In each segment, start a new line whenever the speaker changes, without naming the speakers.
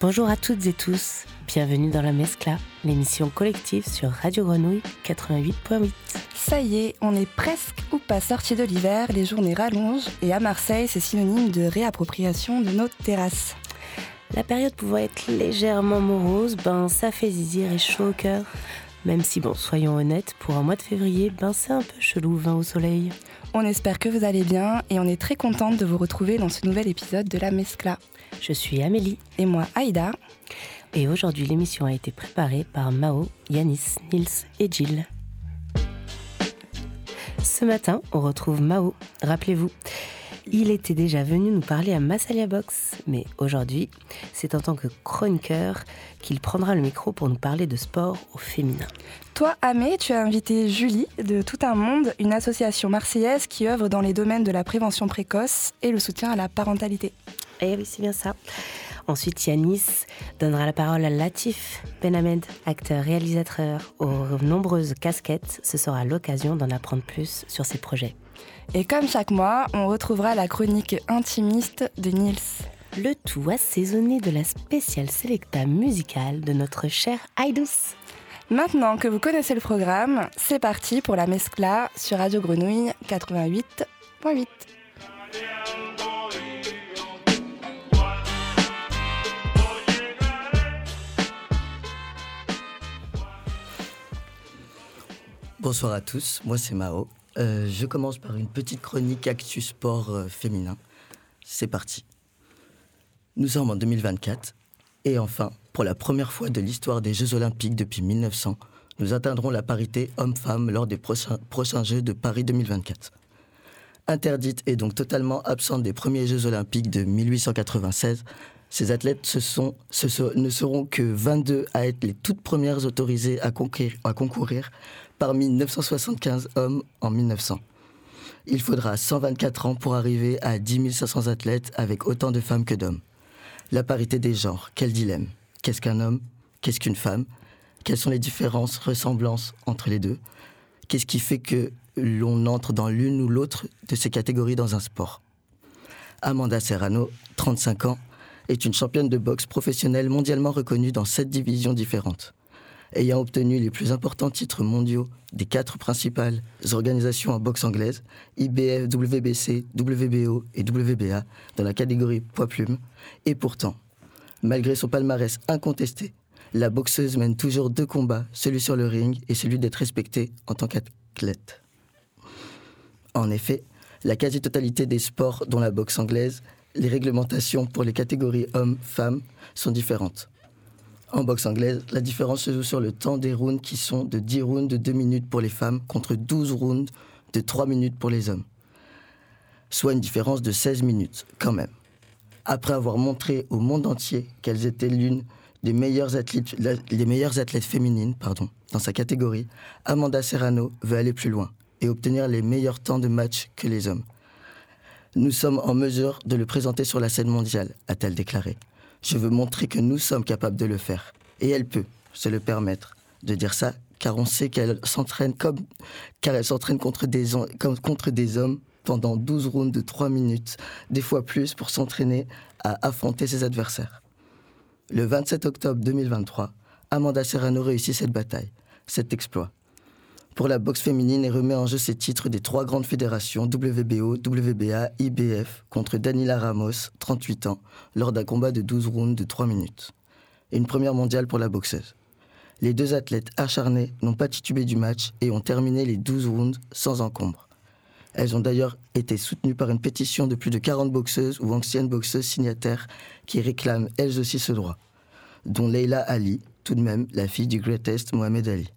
Bonjour à toutes et tous, bienvenue dans la Mescla, l'émission collective sur Radio Grenouille 88.8.
Ça y est, on est presque pas sorti de l'hiver, les journées rallongent et à Marseille, c'est synonyme de réappropriation de nos terrasses.
La période pouvant être légèrement morose, ben ça fait zizir et chaud au cœur. Même si, bon, soyons honnêtes, pour un mois de février, ben c'est un peu chelou, vin au soleil.
On espère que vous allez bien et on est très contente de vous retrouver dans ce nouvel épisode de la Mescla.
Je suis Amélie.
Et moi, Aïda.
Et aujourd'hui, l'émission a été préparée par Mao, Yanis, Nils et Jill. Ce matin, on retrouve Mao. Rappelez-vous, il était déjà venu nous parler à Massalia Box, mais aujourd'hui, c'est en tant que chroniqueur qu'il prendra le micro pour nous parler de sport au féminin.
Toi, Amé, tu as invité Julie de Tout un Monde, une association marseillaise qui œuvre dans les domaines de la prévention précoce et le soutien à la parentalité.
Eh oui, c'est bien ça. Ensuite, Yanis donnera la parole à Latif Benhamed, acteur, réalisateur aux nombreuses casquettes. Ce sera l'occasion d'en apprendre plus sur ses projets.
Et comme chaque mois, on retrouvera la chronique intimiste de Nils.
Le tout assaisonné de la spéciale sélecta musicale de notre cher Aïdous.
Maintenant que vous connaissez le programme, c'est parti pour la mescla sur Radio Grenouille 88.8.
Bonsoir à tous, moi c'est Mao. Euh, je commence par une petite chronique Actu Sport euh, féminin. C'est parti. Nous sommes en 2024 et enfin, pour la première fois de l'histoire des Jeux Olympiques depuis 1900, nous atteindrons la parité homme-femme lors des prochains, Jeux de Paris 2024. Interdite et donc totalement absente des premiers Jeux Olympiques de 1896, ces athlètes ne seront que 22 à être les toutes premières autorisées à concourir parmi 975 hommes en 1900. Il faudra 124 ans pour arriver à 10 500 athlètes avec autant de femmes que d'hommes. La parité des genres, quel dilemme? Qu'est-ce qu'un homme? Qu'est-ce qu'une femme? Quelles sont les différences, ressemblances entre les deux? Qu'est-ce qui fait que l'on entre dans l'une ou l'autre de ces catégories dans un sport? Amanda Serrano, 35 ans, est une championne de boxe professionnelle mondialement reconnue dans sept divisions différentes ayant obtenu les plus importants titres mondiaux des quatre principales organisations en boxe anglaise, IBF, WBC, WBO et WBA, dans la catégorie poids-plume. Et pourtant, malgré son palmarès incontesté, la boxeuse mène toujours deux combats, celui sur le ring et celui d'être respectée en tant qu'athlète. En effet, la quasi-totalité des sports, dont la boxe anglaise, les réglementations pour les catégories hommes-femmes sont différentes. En boxe anglaise, la différence se joue sur le temps des rounds qui sont de 10 rounds de 2 minutes pour les femmes contre 12 rounds de 3 minutes pour les hommes. Soit une différence de 16 minutes, quand même. Après avoir montré au monde entier qu'elles étaient l'une des meilleures athlètes, les meilleures athlètes féminines pardon, dans sa catégorie, Amanda Serrano veut aller plus loin et obtenir les meilleurs temps de match que les hommes. Nous sommes en mesure de le présenter sur la scène mondiale, a-t-elle déclaré. Je veux montrer que nous sommes capables de le faire. Et elle peut se le permettre de dire ça, car on sait qu'elle s'entraîne comme, car elle s'entraîne contre des, contre des hommes pendant 12 rounds de 3 minutes, des fois plus, pour s'entraîner à affronter ses adversaires. Le 27 octobre 2023, Amanda Serrano réussit cette bataille, cet exploit pour la boxe féminine et remet en jeu ses titres des trois grandes fédérations WBO, WBA, IBF contre Danila Ramos, 38 ans, lors d'un combat de 12 rounds de 3 minutes. Et une première mondiale pour la boxeuse. Les deux athlètes acharnés n'ont pas titubé du match et ont terminé les 12 rounds sans encombre. Elles ont d'ailleurs été soutenues par une pétition de plus de 40 boxeuses ou anciennes boxeuses signataires qui réclament elles aussi ce droit, dont Leila Ali, tout de même la fille du greatest Mohamed Ali.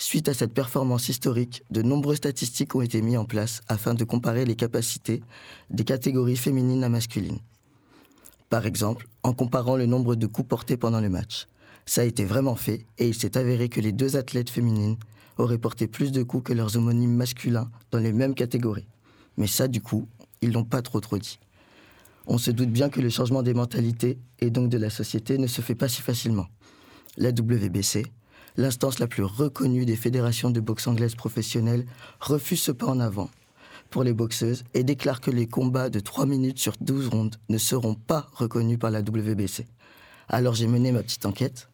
Suite à cette performance historique, de nombreuses statistiques ont été mises en place afin de comparer les capacités des catégories féminines à masculines. Par exemple, en comparant le nombre de coups portés pendant le match. Ça a été vraiment fait et il s'est avéré que les deux athlètes féminines auraient porté plus de coups que leurs homonymes masculins dans les mêmes catégories. Mais ça, du coup, ils l'ont pas trop trop dit. On se doute bien que le changement des mentalités et donc de la société ne se fait pas si facilement. La WBC, l'instance la plus reconnue des fédérations de boxe anglaise professionnelle, refuse ce pas en avant pour les boxeuses et déclare que les combats de 3 minutes sur 12 rondes ne seront pas reconnus par la WBC. Alors j'ai mené ma petite enquête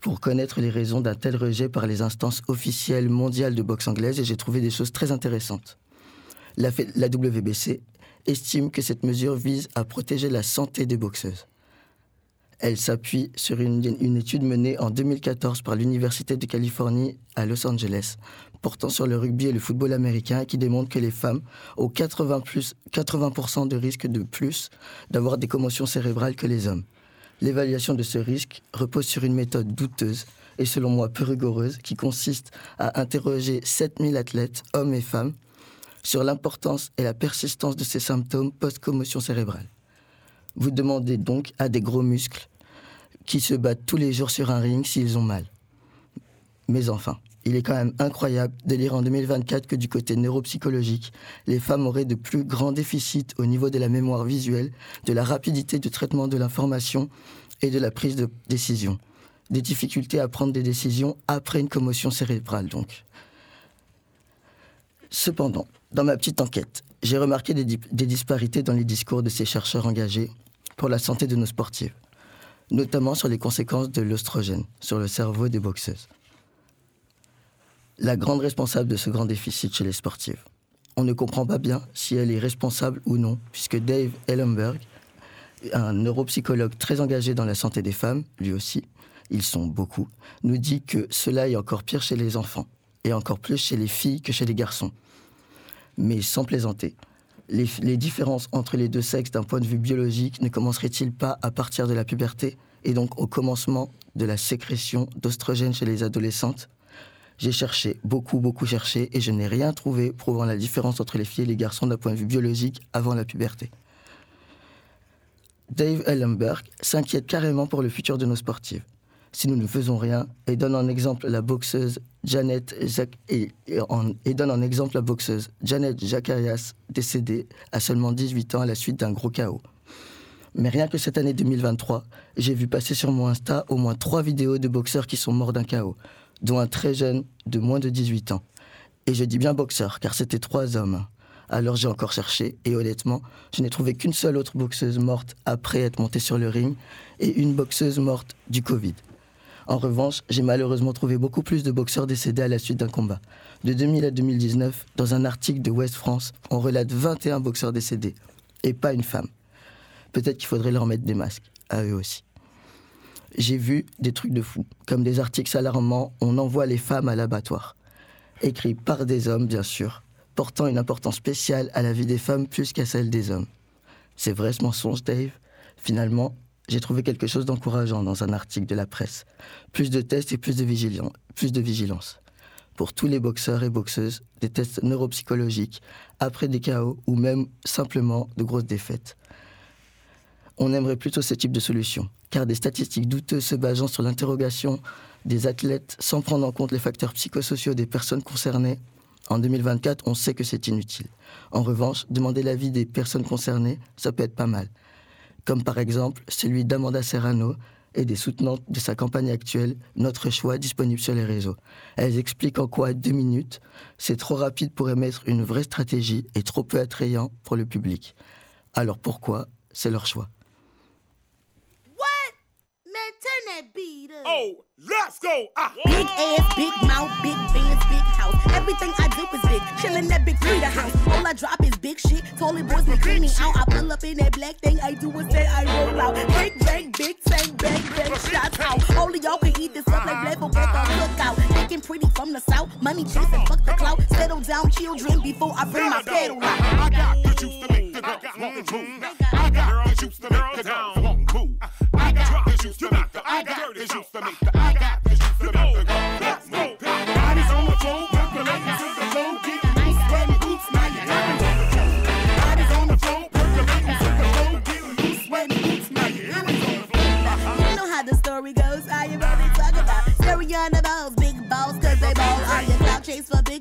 pour connaître les raisons d'un tel rejet par les instances officielles mondiales de boxe anglaise et j'ai trouvé des choses très intéressantes. La, la WBC estime que cette mesure vise à protéger la santé des boxeuses. Elle s'appuie sur une, étude menée en 2014 par l'Université de Californie à Los Angeles, portant sur le rugby et le football américain, qui démontre que les femmes ont 80%, plus, 80 de risque de plus d'avoir des commotions cérébrales que les hommes. L'évaluation de ce risque repose sur une méthode douteuse et selon moi peu rigoureuse qui consiste à interroger 7000 athlètes, hommes et femmes, sur l'importance et la persistance de ces symptômes post-commotion cérébrale. Vous demandez donc à des gros muscles qui se battent tous les jours sur un ring s'ils ont mal. Mais enfin, il est quand même incroyable de lire en 2024 que du côté neuropsychologique, les femmes auraient de plus grands déficits au niveau de la mémoire visuelle, de la rapidité de traitement de l'information et de la prise de décision. Des difficultés à prendre des décisions après une commotion cérébrale, donc. Cependant, dans ma petite enquête, j'ai remarqué des, des disparités dans les discours de ces chercheurs engagés pour la santé de nos sportifs notamment sur les conséquences de l'oestrogène sur le cerveau des boxeuses. La grande responsable de ce grand déficit chez les sportives. On ne comprend pas bien si elle est responsable ou non, puisque Dave Ellenberg, un neuropsychologue très engagé dans la santé des femmes, lui aussi, ils sont beaucoup, nous dit que cela est encore pire chez les enfants, et encore plus chez les filles que chez les garçons. Mais sans plaisanter, les, différences entre les deux sexes d'un point de vue biologique ne commenceraient-ils pas à partir de la puberté et donc au commencement de la sécrétion d'ostrogènes chez les adolescentes? J'ai cherché, beaucoup, beaucoup cherché, et je n'ai rien trouvé prouvant la différence entre les filles et les garçons d'un point de vue biologique avant la puberté. Dave Ellenberg s'inquiète carrément pour le futur de nos sportives si nous ne faisons rien, et donne en exemple la boxeuse Janet la boxeuse Janet Jacarias, décédée à seulement 18 ans à la suite d'un gros chaos. Mais rien que cette année 2023, j'ai vu passer sur mon Insta au moins trois vidéos de boxeurs qui sont morts d'un chaos, dont un très jeune de moins de 18 ans. Et je dis bien boxeur, car c'était trois hommes. Alors j'ai encore cherché, et honnêtement, je n'ai trouvé qu'une seule autre boxeuse morte après être montée sur le ring, et une boxeuse morte du Covid. En revanche, j'ai malheureusement trouvé beaucoup plus de boxeurs décédés à la suite d'un combat. De 2000 à 2019, dans un article de West France, on relate 21 boxeurs décédés, et pas une femme. Peut-être qu'il faudrait leur mettre des masques, à eux aussi. J'ai vu des trucs de fou, comme des articles alarmants, on envoie les femmes à l'abattoir. Écrits par des hommes, bien sûr, portant une importance spéciale à la vie des femmes plus qu'à celle des hommes. C'est vrai ce mensonge, Dave? Finalement, j'ai trouvé quelque chose d'encourageant dans un article de la presse. Plus de tests et plus de, vigilance. Pour tous les boxeurs et boxeuses, des tests neuropsychologiques, après des chaos ou même simplement de grosses défaites. On aimerait plutôt ce type de solution, car des statistiques douteuses se basant sur l'interrogation des athlètes sans prendre en compte les facteurs psychosociaux des personnes concernées, en 2024, on sait que c'est inutile. En revanche, demander l'avis des personnes concernées, ça peut être pas mal comme par exemple celui d'Amanda Serrano et des soutenantes de sa campagne actuelle Notre choix disponible sur les réseaux. Elles expliquent en quoi deux minutes, c'est trop rapide pour émettre une vraie stratégie et trop peu attrayant pour le public. Alors pourquoi C'est leur choix?
Oh, let's go. Ah. Big ass, big mouth, big big house. Everything I do is big. Chillin' that big Frida house. All I drop is big shit. Toilet boys be cleaning out. I pull up in that black thing. I do is say I roll out. Big bang, big bang, bang, bang, shots out. Only y'all can eat this up like folk at the lookout. Looking pretty from the south. Money chasing, fuck the clout. Settle down, children, before I bring my pedal out. I got the juice to make the girls want to move. I got the juice to make the girls want to move. I got the juice to make the I got the juice to make the I got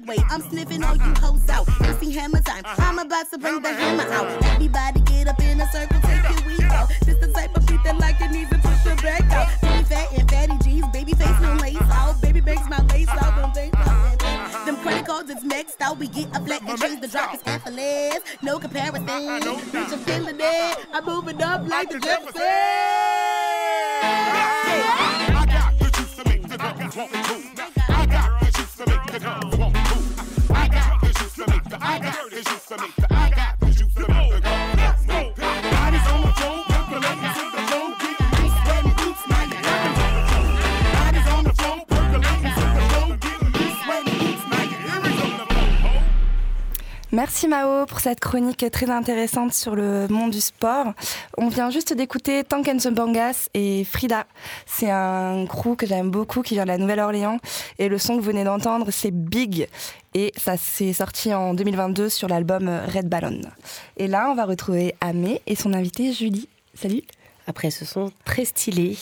weight. I'm sniffing all you hoes out. See hammer time. I'm about to bring the hammer out. Everybody get up in a circle, take it, we go. This the type of beat that like it needs to push your back out. Baby fat and fatty G's, baby face and lace out. Baby makes my lace out, them things them credit cards is maxed out. We get a flat and change the drop is effortless. No comparison. Bitch, I'm feeling it. I'm moving up like the Jefferson. I
Merci Mao pour cette chronique très intéressante sur le monde du sport. On vient juste d'écouter Tank and the Bangas et Frida. C'est un crew que j'aime beaucoup qui vient de la Nouvelle-Orléans et le son que vous venez d'entendre c'est Big et ça s'est sorti en 2022 sur l'album Red Ballon. Et là on va retrouver Amé et son invitée Julie. Salut
Après ce son très stylé.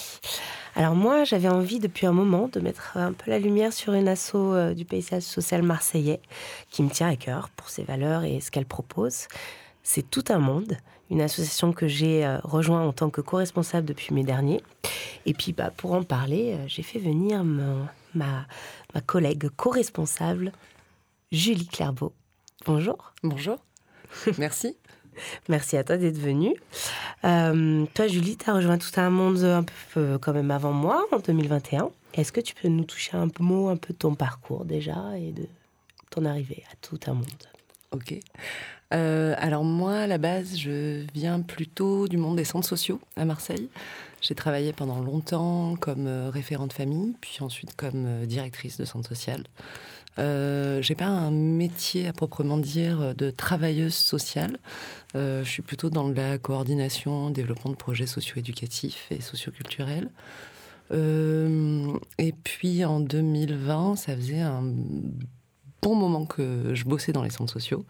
Alors moi, j'avais envie depuis un moment de mettre un peu la lumière sur une asso euh, du paysage social marseillais qui me tient à cœur pour ses valeurs et ce qu'elle propose. C'est Tout un monde, une association que j'ai euh, rejoint en tant que co-responsable depuis mai dernier. Et puis bah, pour en parler, euh, j'ai fait venir ma, ma collègue co-responsable, Julie Clairbeau. Bonjour.
Bonjour. Merci.
Merci à toi d'être venue. Euh, toi, Julie, tu as rejoint tout un monde un peu euh, quand même avant moi, en 2021. Est-ce que tu peux nous toucher un mot, un peu de ton parcours déjà et de ton arrivée à tout un monde?
Ok. Euh, alors moi, à la base, je viens plutôt du monde des centres sociaux à Marseille. J'ai travaillé pendant longtemps comme euh, référente famille, puis ensuite comme euh, directrice de centre social. Euh, j'ai pas un métier à proprement dire de travailleuse sociale. Euh, je suis plutôt dans la coordination, développement de projets socio-éducatifs et socioculturels. Euh, et puis en 2020, ça faisait un bon moment que je bossais dans les centres sociaux.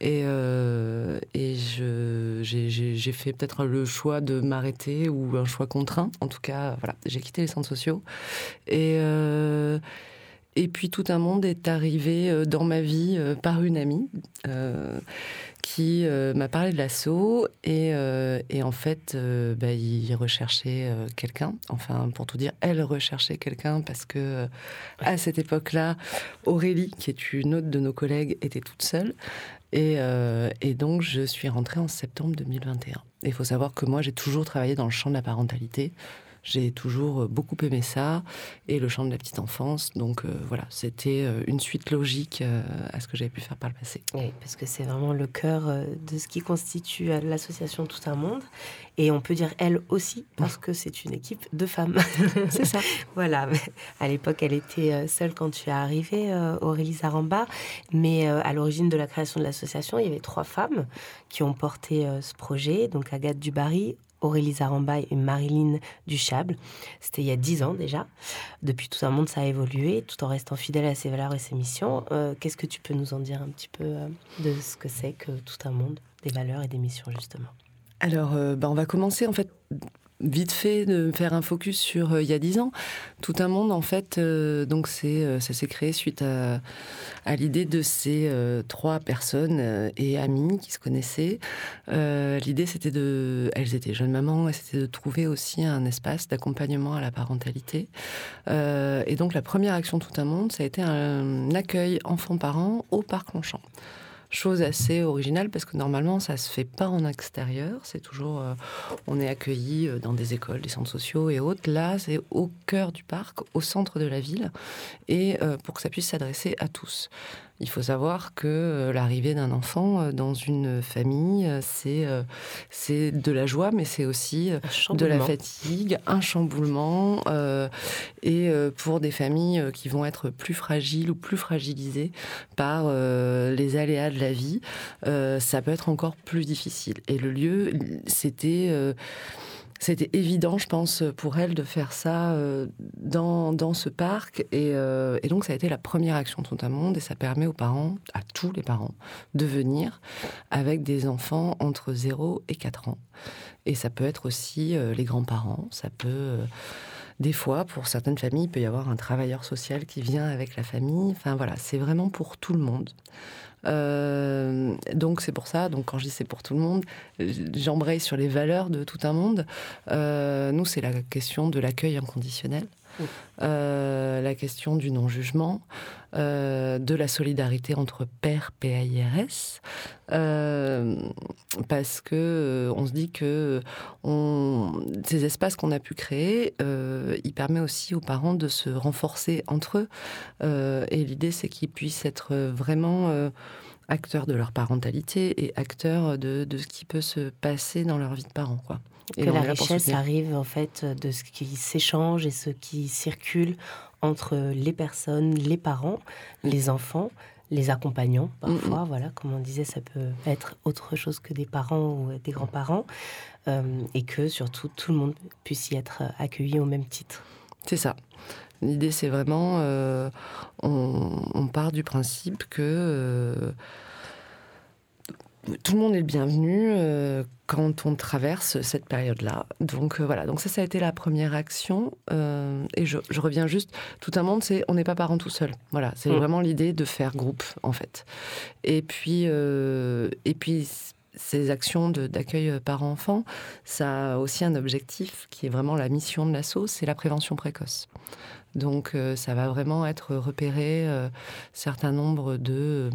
Et, euh, j'ai fait peut-être le choix de m'arrêter ou un choix contraint. En tout cas, voilà, j'ai quitté les centres sociaux. Et, euh, et puis tout un monde est arrivé euh, dans ma vie euh, par une amie euh, qui euh, m'a parlé de l'assaut. Et, euh, et en fait, bah, il recherchait quelqu'un. Enfin, pour tout dire, elle recherchait quelqu'un parce que à cette époque-là, Aurélie, qui est une autre de nos collègues, était toute seule. Et, et donc, je suis rentrée en septembre 2021. Et il faut savoir que moi, j'ai toujours travaillé dans le champ de la parentalité. J'ai toujours euh, beaucoup aimé ça et le champ de la petite enfance. Donc euh, voilà, c'était euh, une suite logique à ce que j'avais pu faire par le passé.
Oui, parce que c'est vraiment le cœur de ce qui constitue l'association Tout un monde. Et on peut dire elle aussi, parce que c'est une équipe de femmes.
C'est ça.
voilà. À l'époque, elle était seule quand tu es arrivée, Aurélie Zaramba. Mais à l'origine de la création de l'association, il y avait trois femmes qui ont porté ce projet. Donc Agathe Dubarry, Aurélie Zaramba et Marilyn Duchable. C'était il y a dix ans déjà. Depuis tout un monde, ça a évolué, tout en restant fidèle à ses valeurs et ses missions. Euh, Qu'est-ce que tu peux nous en dire un petit peu euh, de ce que c'est que tout un monde, des valeurs et des missions justement?
Alors, euh, bah, on va commencer en fait vite fait de faire un focus sur euh, il y a dix ans. Tout un monde, en fait, euh, donc c'est, euh, ça s'est créé suite à, l'idée de ces trois personnes et amies qui se connaissaient. L'idée, c'était de, elles étaient jeunes mamans, et c'était de trouver aussi un espace d'accompagnement à la parentalité. Et donc, la première action Tout un monde, ça a été un accueil enfants-parents au parc Longchamp chose assez originale parce que normalement ça se fait pas en extérieur, c'est toujours euh, on est accueilli euh, dans des écoles, des centres sociaux et autres. Là, c'est au cœur du parc, au centre de la ville et euh, pour que ça puisse s'adresser à tous. Il faut savoir que euh, l'arrivée d'un enfant euh, dans une famille, euh, c'est c'est de la joie, mais c'est aussi de la fatigue, un chamboulement, euh, et pour des familles qui vont être plus fragiles ou plus fragilisées par euh, les aléas de la vie, euh, ça peut être encore plus difficile. Et le lieu, c'était c'était évident, je pense, pour elle de faire ça euh, dans, dans ce parc. Et, euh, et donc, ça a été la première action Tout un monde. Et ça permet aux parents, à tous les parents, de venir avec des enfants entre 0 et 4 ans. Et ça peut être aussi euh, les grands-parents, ça peut des fois, pour certaines familles, il peut y avoir un travailleur social qui vient avec la famille. Enfin voilà, c'est vraiment pour tout le monde. Euh, donc c'est pour ça, donc quand je dis c'est pour tout le monde, j'embraye sur les valeurs de tout un monde. Euh, nous, c'est la question de l'accueil inconditionnel. Euh, la question du non-jugement, euh, de la solidarité entre pères PAIRS, euh, parce que on se dit que ces espaces qu'on a pu créer, il permet aussi aux parents de se renforcer entre eux, et l'idée c'est qu'ils puissent être vraiment acteurs de leur parentalité et acteurs de, de, ce qui peut se passer dans leur vie de parents.
Que la richesse arrive en fait de ce qui s'échange et ce qui circule entre les personnes, les parents, les enfants, les accompagnants parfois. Voilà, comme on disait, ça peut être autre chose que des parents ou des grands-parents, euh, et que surtout tout le monde puisse y être accueilli au même titre.
C'est ça. L'idée, c'est vraiment, euh, on, part du principe que euh, tout le monde est le bienvenu euh, quand on traverse cette période-là. Donc euh, voilà, donc ça, ça a été la première action. Euh, et je, reviens juste, tout un monde, c'est on n'est pas parents tout seul. Voilà, c'est mm. vraiment l'idée de faire groupe en fait. Et puis, et puis ces actions d'accueil parents-enfants, ça a aussi un objectif qui est vraiment la mission de l'assaut, c'est la prévention précoce. Donc ça va vraiment être repérer certain nombre de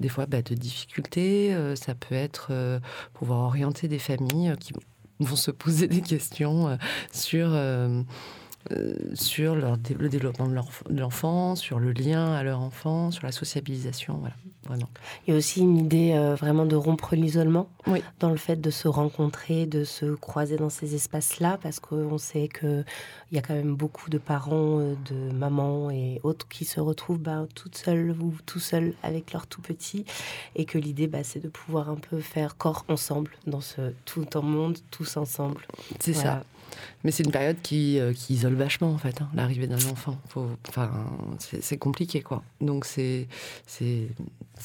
des fois bah, de difficultés. Euh, ça peut être euh, pouvoir orienter des familles euh, qui vont se poser des questions sur euh, sur leur, le développement de l'enfant, sur le lien à leur enfant, sur la sociabilisation, voilà, vraiment.
Il y a aussi une idée euh, vraiment de rompre l'isolement, dans le fait de se rencontrer, de se croiser dans ces espaces-là, parce qu'on sait qu'il y a quand même beaucoup de parents, euh, de mamans et autres qui se retrouvent bah, toutes seules ou tout seuls avec leurs tout petits, et que l'idée, bah, c'est de pouvoir un peu faire corps ensemble dans ce tout en monde, tous ensemble.
C'est ça. Mais c'est une période qui, euh, qui, isole vachement, en fait, hein, l'arrivée d'un enfant. enfin, c'est compliqué, quoi. Donc, c'est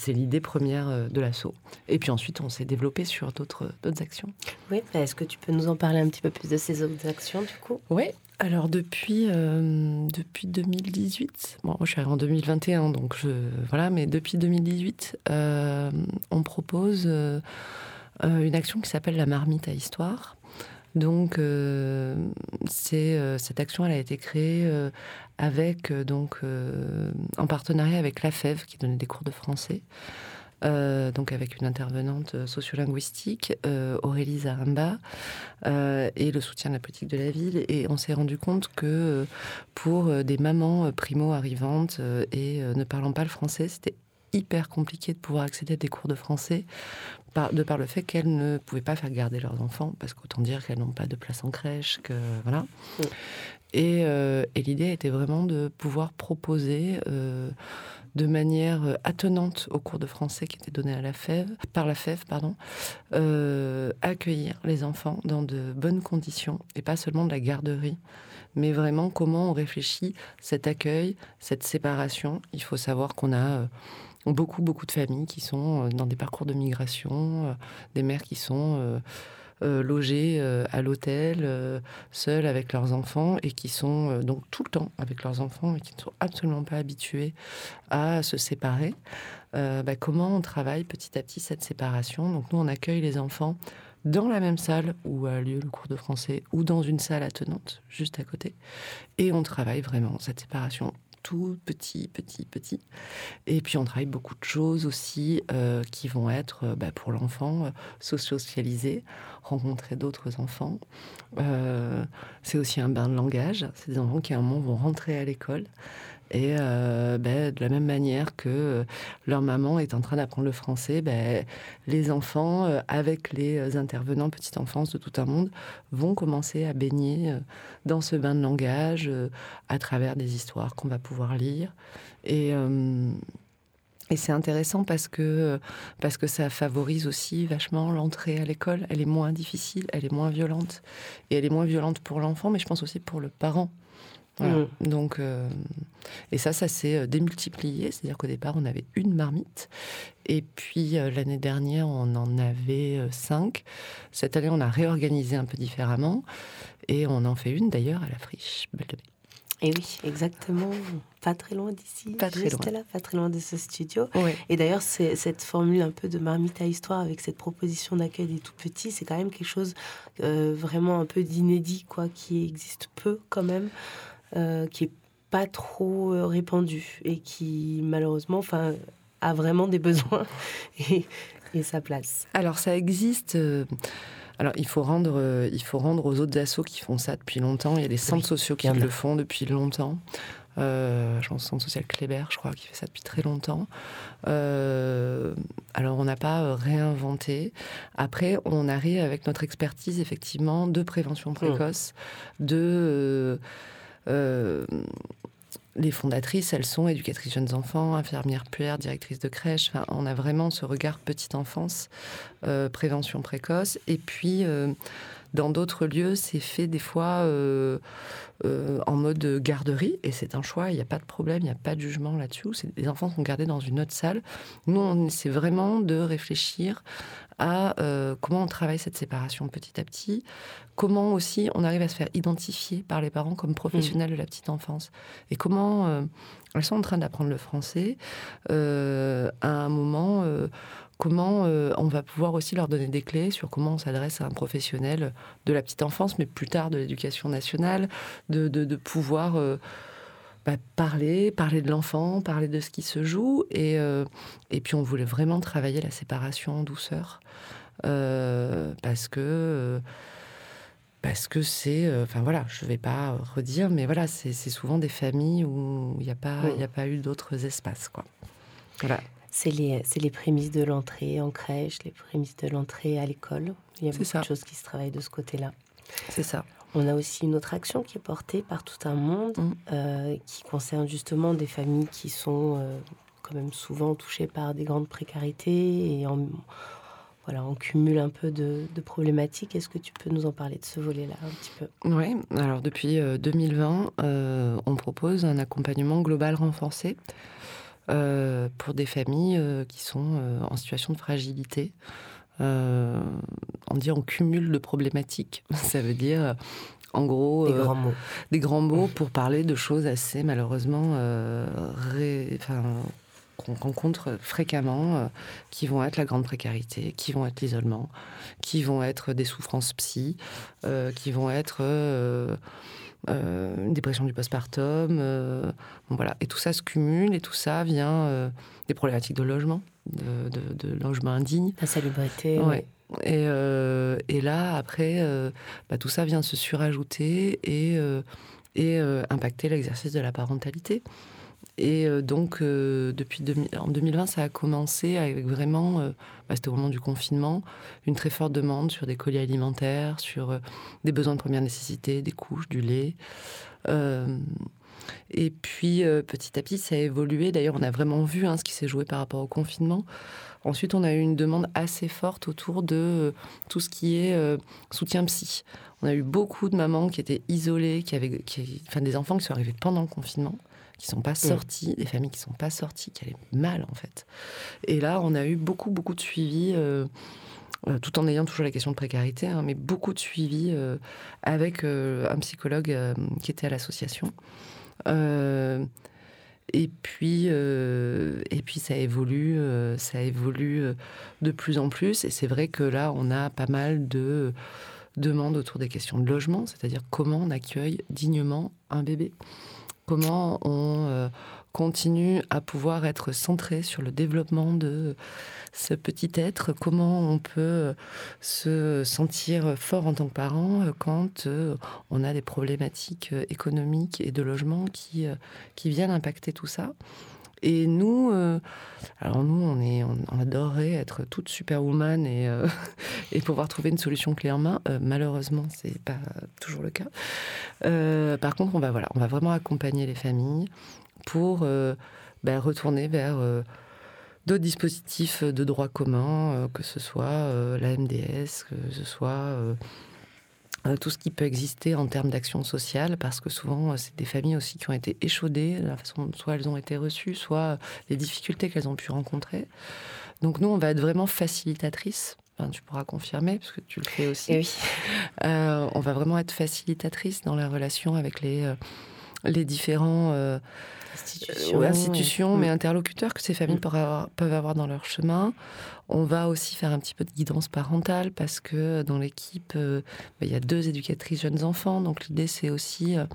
l'idée première euh, de l'assaut. Et puis ensuite, on s'est développé sur d'autres actions.
Oui, bah, est-ce que tu peux nous en parler un petit peu plus de ces autres actions, du coup?
Oui. Alors, depuis, euh, depuis 2018, bon, je suis arrivée en 2021, donc je, voilà, mais depuis 2018, on propose une action qui s'appelle la marmite à histoire. Donc, euh, euh, cette action, elle a été créée euh, avec donc en partenariat avec la FEV qui donnait des cours de français. donc avec une intervenante sociolinguistique, Aurélie Zaramba, et le soutien de la politique de la ville. Et on s'est rendu compte que pour des mamans primo-arrivantes et ne parlant pas le français, c'était hyper compliqué de pouvoir accéder à des cours de français de par le fait qu'elles ne pouvaient pas faire garder leurs enfants, parce qu'autant dire qu'elles n'ont pas de place en crèche, que voilà. Mm. Euh, et, l'idée était vraiment de pouvoir proposer euh, de manière attenante aux cours de français qui étaient donnés à la FEV, par la FEV, pardon, euh, accueillir les enfants dans de bonnes conditions et pas seulement de la garderie, mais vraiment comment on réfléchit cet accueil, cette séparation. Il faut savoir qu'on a beaucoup, beaucoup de familles qui sont euh, dans des parcours de migration, euh, des mères qui sont euh, logées à l'hôtel, seules avec leurs enfants et qui sont donc tout le temps avec leurs enfants et qui ne sont absolument pas habituées à se séparer. Bah, comment on travaille petit à petit cette séparation? Donc nous, on accueille les enfants dans la même salle où a lieu le cours de français ou dans une salle attenante juste à côté. Et on travaille vraiment cette séparation tout petit, petit, petit. Et puis on travaille beaucoup de choses aussi euh, qui vont être euh, bah, pour l'enfant euh, socialiser, rencontrer d'autres enfants. c'est aussi un bain de langage. C'est des enfants qui à un moment vont rentrer à l'école et euh, ben, de la même manière que euh, leur maman est en train d'apprendre le français, ben, les enfants, euh, avec les intervenants petite enfance de tout un monde, vont commencer à baigner dans ce bain de langage à travers des histoires qu'on va pouvoir lire. Et, et c'est intéressant parce que, parce que ça favorise aussi vachement l'entrée à l'école. Elle est moins difficile, elle est moins violente. Et elle est moins violente pour l'enfant, mais je pense aussi pour le parent Voilà.
Mm.
Donc, euh, et ça, ça s'est euh, démultiplié. C'est-à-dire qu'au départ, on avait une marmite. Et puis, euh, l'année dernière, on en avait euh, cinq. Cette année, on a réorganisé un peu différemment. Et on en fait une, d'ailleurs, à la friche Belle de.
Et oui, exactement. Pas très loin d'ici.
Pas très
juste
loin.
là, pas très loin de ce studio.
Ouais.
Et d'ailleurs, cette formule un peu de marmite à histoire avec cette proposition d'accueil des tout petits, c'est quand même quelque chose euh, vraiment un peu d'inédit, quoi, qui existe peu quand même, euh, qui est pas trop euh, répandu et qui malheureusement, enfin, a vraiment des besoins et, et sa place.
Alors ça existe. euh, alors il faut rendre, euh, il faut rendre aux autres assos qui font ça depuis longtemps. Il y a des centres sociaux qui le font depuis longtemps. Euh, je pense au centre social Kléber, je crois, qui fait ça depuis très longtemps. Euh, alors on n'a pas réinventé. Après, on arrive avec notre expertise effectivement de prévention précoce, de euh, euh, les fondatrices, elles sont éducatrices jeunes enfants, infirmières puères, directrices de crèche. Enfin, on a vraiment ce regard petite enfance, euh, prévention précoce. Et puis, euh, dans d'autres lieux, c'est fait des fois euh, euh, en mode garderie. Et c'est un choix, il n'y a pas de problème, il n'y a pas de jugement là-dessus. Les enfants sont gardés dans une autre salle. Nous, on essaie vraiment de réfléchir à euh, comment on travaille cette séparation petit à petit, comment aussi on arrive à se faire identifier par les parents comme professionnels de la petite enfance, et comment euh, elles sont en train d'apprendre le français euh, à un moment. Comment on va pouvoir aussi leur donner des clés sur comment on s'adresse à un professionnel de la petite enfance, mais plus tard de l'éducation nationale, de, pouvoir bah, parler, parler de l'enfant, parler de ce qui se joue. Et, euh, et puis on voulait vraiment travailler la séparation en douceur. Euh, parce que. euh, parce que c'est, enfin voilà, je vais pas redire, mais voilà, c'est souvent des familles où il n'y a pas,
Oui.
il y a pas eu d'autres espaces, quoi. Voilà.
C'est les, les prémices de l'entrée en crèche, les prémices de l'entrée à l'école. Il y a beaucoup
ça.
de choses qui se travaillent de ce côté-là.
C'est ça.
On a aussi une autre action qui est portée par tout un monde,
Mm.
euh, qui concerne justement des familles qui sont euh, quand même souvent touchées par des grandes précarités et en, voilà, on cumule un peu de, de problématiques. Est-ce que tu peux nous en parler de ce volet-là un petit peu?
Oui, alors depuis euh, 2020, euh, on propose un accompagnement global renforcé euh, pour des familles euh, qui sont en situation de fragilité. Euh, on dit on cumule de problématiques. Ça veut dire, euh, en gros,
Des
euh,
grands mots.
des grands mots pour parler de choses assez malheureusement ré- enfin, qu'on rencontre fréquemment, qui vont être la grande précarité, qui vont être l'isolement, qui vont être des souffrances psy, qui vont être une dépression du postpartum. euh, bon, voilà. Et tout ça se cumule et tout ça vient euh, des problématiques de logement, de, de- de logement indigne.
Insalubrité.
Ouais. Et, euh, et là, après, euh, bah, tout ça vient se surajouter et, euh, et euh, impacter l'exercice de la parentalité. Et euh, donc, euh, depuis 2000 en 2020, ça a commencé avec vraiment, euh, bah, c'était au moment du confinement, une très forte demande sur des colis alimentaires, sur des besoins de première nécessité, des couches, du lait. Et puis, petit à petit, ça a évolué. D'ailleurs, on a vraiment vu hein, ce qui s'est joué par rapport au confinement. Ensuite, on a eu une demande assez forte autour de tout ce qui est soutien psy. On a eu beaucoup de mamans qui étaient isolées, qui avaient, enfin, des enfants qui sont arrivés pendant le confinement, qui sont pas sortis, des familles qui sont pas sorties, qui allaient mal en fait. Et là, on a eu beaucoup, beaucoup de suivi. euh, euh, tout en ayant toujours la question de précarité, hein, mais beaucoup de suivi euh, avec euh, un psychologue qui était à l'association. Et puis, et puis ça évolue, ça évolue de plus en plus. Et c'est vrai que là, on a pas mal de demandes autour des questions de logement, c'est-à-dire comment on accueille dignement un bébé, comment on euh, continue à pouvoir être centré sur le développement de ce petit être, comment on peut se sentir fort en tant que parent euh, quand euh, on a des problématiques euh, économiques et de logement euh, qui viennent impacter tout ça. Et nous, euh, alors nous, on, est, on, adorerait être toute superwoman et, euh, et pouvoir trouver une solution clé en main. Euh, malheureusement, c'est pas toujours le cas. Euh, par contre, on va voilà, on va vraiment accompagner les familles pour ben, retourner vers d'autres dispositifs de droit commun, que ce soit la MDS, que ce soit tout ce qui peut exister en termes d'action sociale, parce que souvent, c'est des familles aussi qui ont été échaudées, la façon soit elles ont été reçues, soit les difficultés qu'elles ont pu rencontrer. Donc nous, on va être vraiment facilitatrice. tu pourras confirmer, parce que tu le fais aussi.
Eh oui.
on va vraiment être facilitatrice dans la relation avec les, les différents
institutions,
institutions mais mm. interlocuteurs que ces familles mm. peuvent avoir dans leur chemin. On va aussi faire un petit peu de guidance parentale parce que dans l'équipe, euh, bah, il y a deux éducatrices jeunes enfants. Donc l'idée, c'est aussi euh,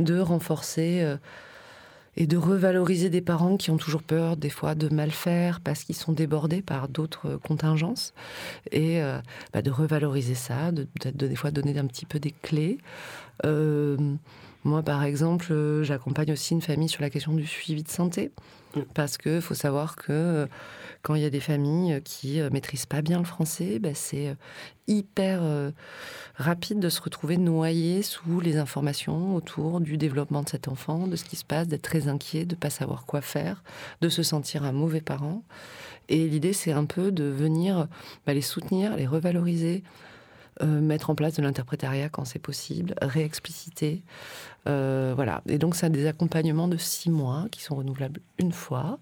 de renforcer euh, et de revaloriser des parents qui ont toujours peur des fois de mal faire parce qu'ils sont débordés par d'autres contingences et bah, de revaloriser ça, de peut-être des fois donner un petit peu des clés. Moi, par exemple, euh, j'accompagne aussi une famille sur la question du suivi de santé. Parce qu'il faut savoir que euh, quand il y a des familles qui ne euh, maîtrisent pas bien le français, bah, c'est hyper rapide de se retrouver noyé sous les informations autour du développement de cet enfant, de ce qui se passe, d'être très inquiet, de ne pas savoir quoi faire, de se sentir un mauvais parent. Et l'idée, c'est un peu de venir bah, les soutenir, les revaloriser, mettre en place de l'interprétariat quand c'est possible, réexpliciter, euh, voilà. Et donc, c'est des accompagnements de six mois qui sont renouvelables une fois.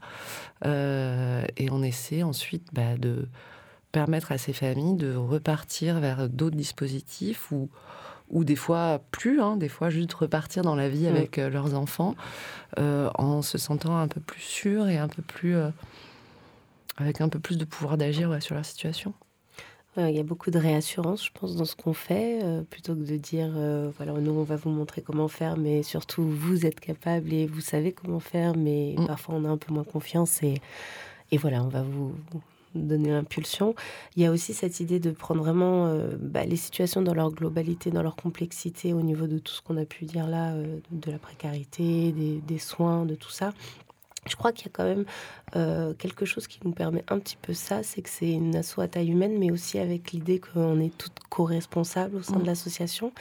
Euh, et on essaie ensuite bah, de permettre à ces familles de repartir vers d'autres dispositifs ou, ou des fois plus, hein, des fois juste repartir dans la vie avec euh, leurs enfants en se sentant un peu plus sûr et un peu plus. avec un peu plus de pouvoir d'agir sur leur situation.
Il y a beaucoup de réassurance, je pense, dans ce qu'on fait, euh, plutôt que de dire, euh, voilà, nous, on va vous montrer comment faire, mais surtout, vous êtes capable et vous savez comment faire, mais mm. parfois, on a un peu moins confiance et, et voilà, on va vous donner l'impulsion. Il y a aussi cette idée de prendre vraiment euh, bah, les situations dans leur globalité, dans leur complexité, au niveau de tout ce qu'on a pu dire là, de la précarité, des, des soins, de tout ça, je crois qu'il y a quand même euh, quelque chose qui nous permet un petit peu ça, c'est que c'est une asso à taille humaine, mais aussi avec l'idée qu'on est toutes co-responsables au sein de mmh. l'association.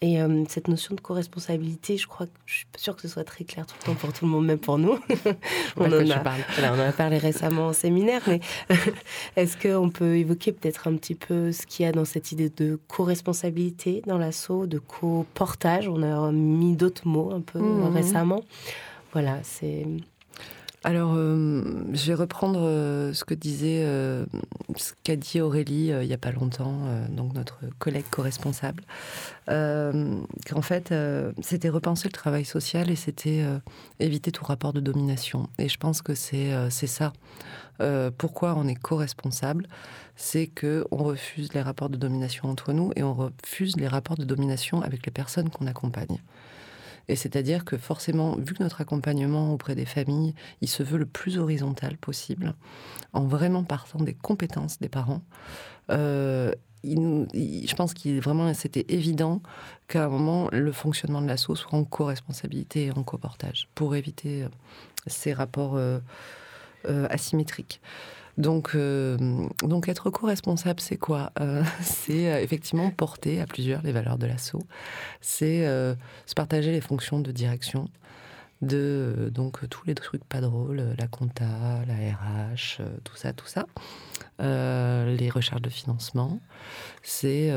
Et euh, cette notion de co-responsabilité, je crois que je suis pas sûre que ce soit très clair tout le temps pour tout le monde, même pour nous. on, en a, on en a parlé récemment en séminaire, mais est-ce qu'on peut évoquer peut-être un petit peu ce qu'il y a dans cette idée de co-responsabilité dans l'asso, de co-portage? On a mis d'autres mots un peu mmh. récemment. Voilà, c'est
alors, euh, je vais reprendre euh, ce que disait, euh, ce qu'a dit Aurélie il n'y a pas longtemps, donc notre collègue co-responsable, qu'en fait, c'était repenser le travail social et c'était éviter tout rapport de domination. Et je pense que c'est ça. pourquoi on est co-responsable C'est que on refuse les rapports de domination entre nous et on refuse les rapports de domination avec les personnes qu'on accompagne. Et c'est-à-dire que forcément, vu que notre accompagnement auprès des familles, il se veut le plus horizontal possible, en vraiment partant des compétences des parents, euh, je pense qu'il vraiment c'était évident qu'à un moment le fonctionnement de l'assaut soit en co-responsabilité et en co-portage pour éviter euh, ces rapports euh, asymétriques. Donc, euh, donc être co-responsable, c'est quoi euh, C'est euh, effectivement porter à plusieurs les valeurs de l'assaut. C'est se partager les fonctions de direction de donc tous les trucs pas drôles, la compta, la RH, tout ça, tout ça, les recherches de financement. C'est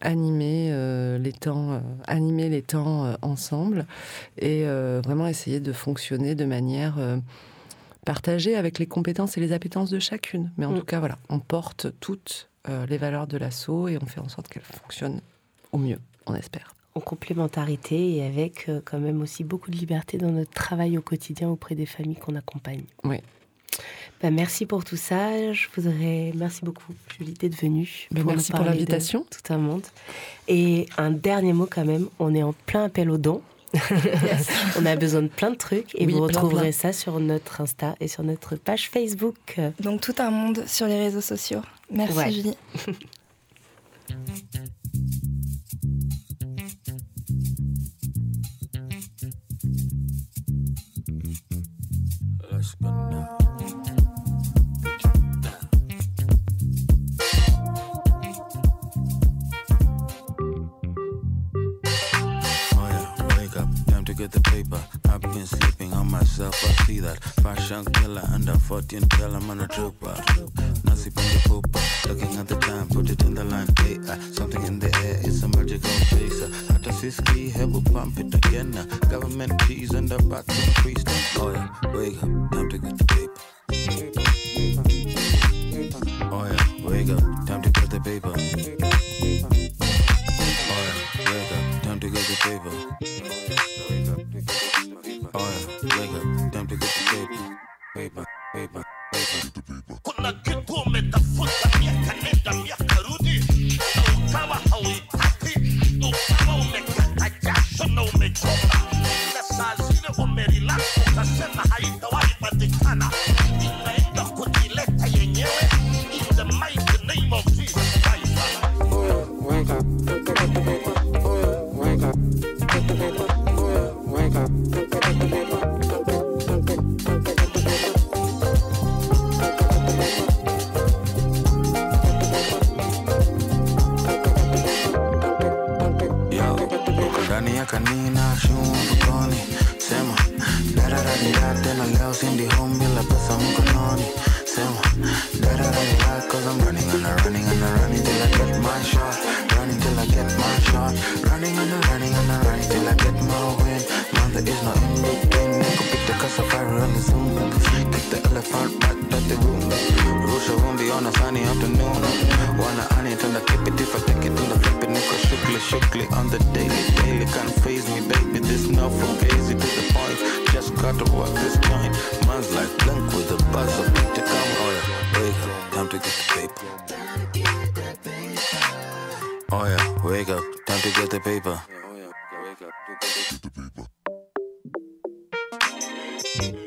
animer les temps, animer les temps ensemble et vraiment essayer de fonctionner de manière partager avec les compétences et les appétences de chacune. Mais en mm. tout cas, voilà, on porte toutes euh, les valeurs de l'assaut et on fait en sorte qu'elles fonctionnent au mieux, on espère.
En complémentarité et avec euh, quand même aussi beaucoup de liberté dans notre travail au quotidien auprès des familles qu'on accompagne.
Oui.
Ben, merci pour tout ça. Je voudrais merci beaucoup Julie d'être venue.
Ben, merci pour l'invitation.
Tout un monde. Et un dernier mot quand même. On est en plein appel aux dons. on a besoin de plein de trucs et vous retrouverez ça sur notre Insta et sur notre page Facebook.
Donc tout un monde sur les réseaux sociaux. Merci Julie.
been sleeping on myself, I see that. Fashion killer under 14, tell I'm on a trooper. Nasi the pooper, looking at the time, put it in the line. Hey, uh, something in the air it's is Siski, head will pump it again. Government cheese and the to increase. Oh yeah, wake up, time to get the pita kasafari on the zoom kick the elephant back to the room rusha vumbi on a sunny afternoon. Wanna honey and I keep it if I take it and I flip it niko shukli shukli. On the daily daily can't phase me baby. This not for gazy to the point. Just gotta work this joint man's like blank with a buzz of beat to come. Oh yeah. Wake up time to get the paper. Oh yeah. Wake up time to get the paper
Vous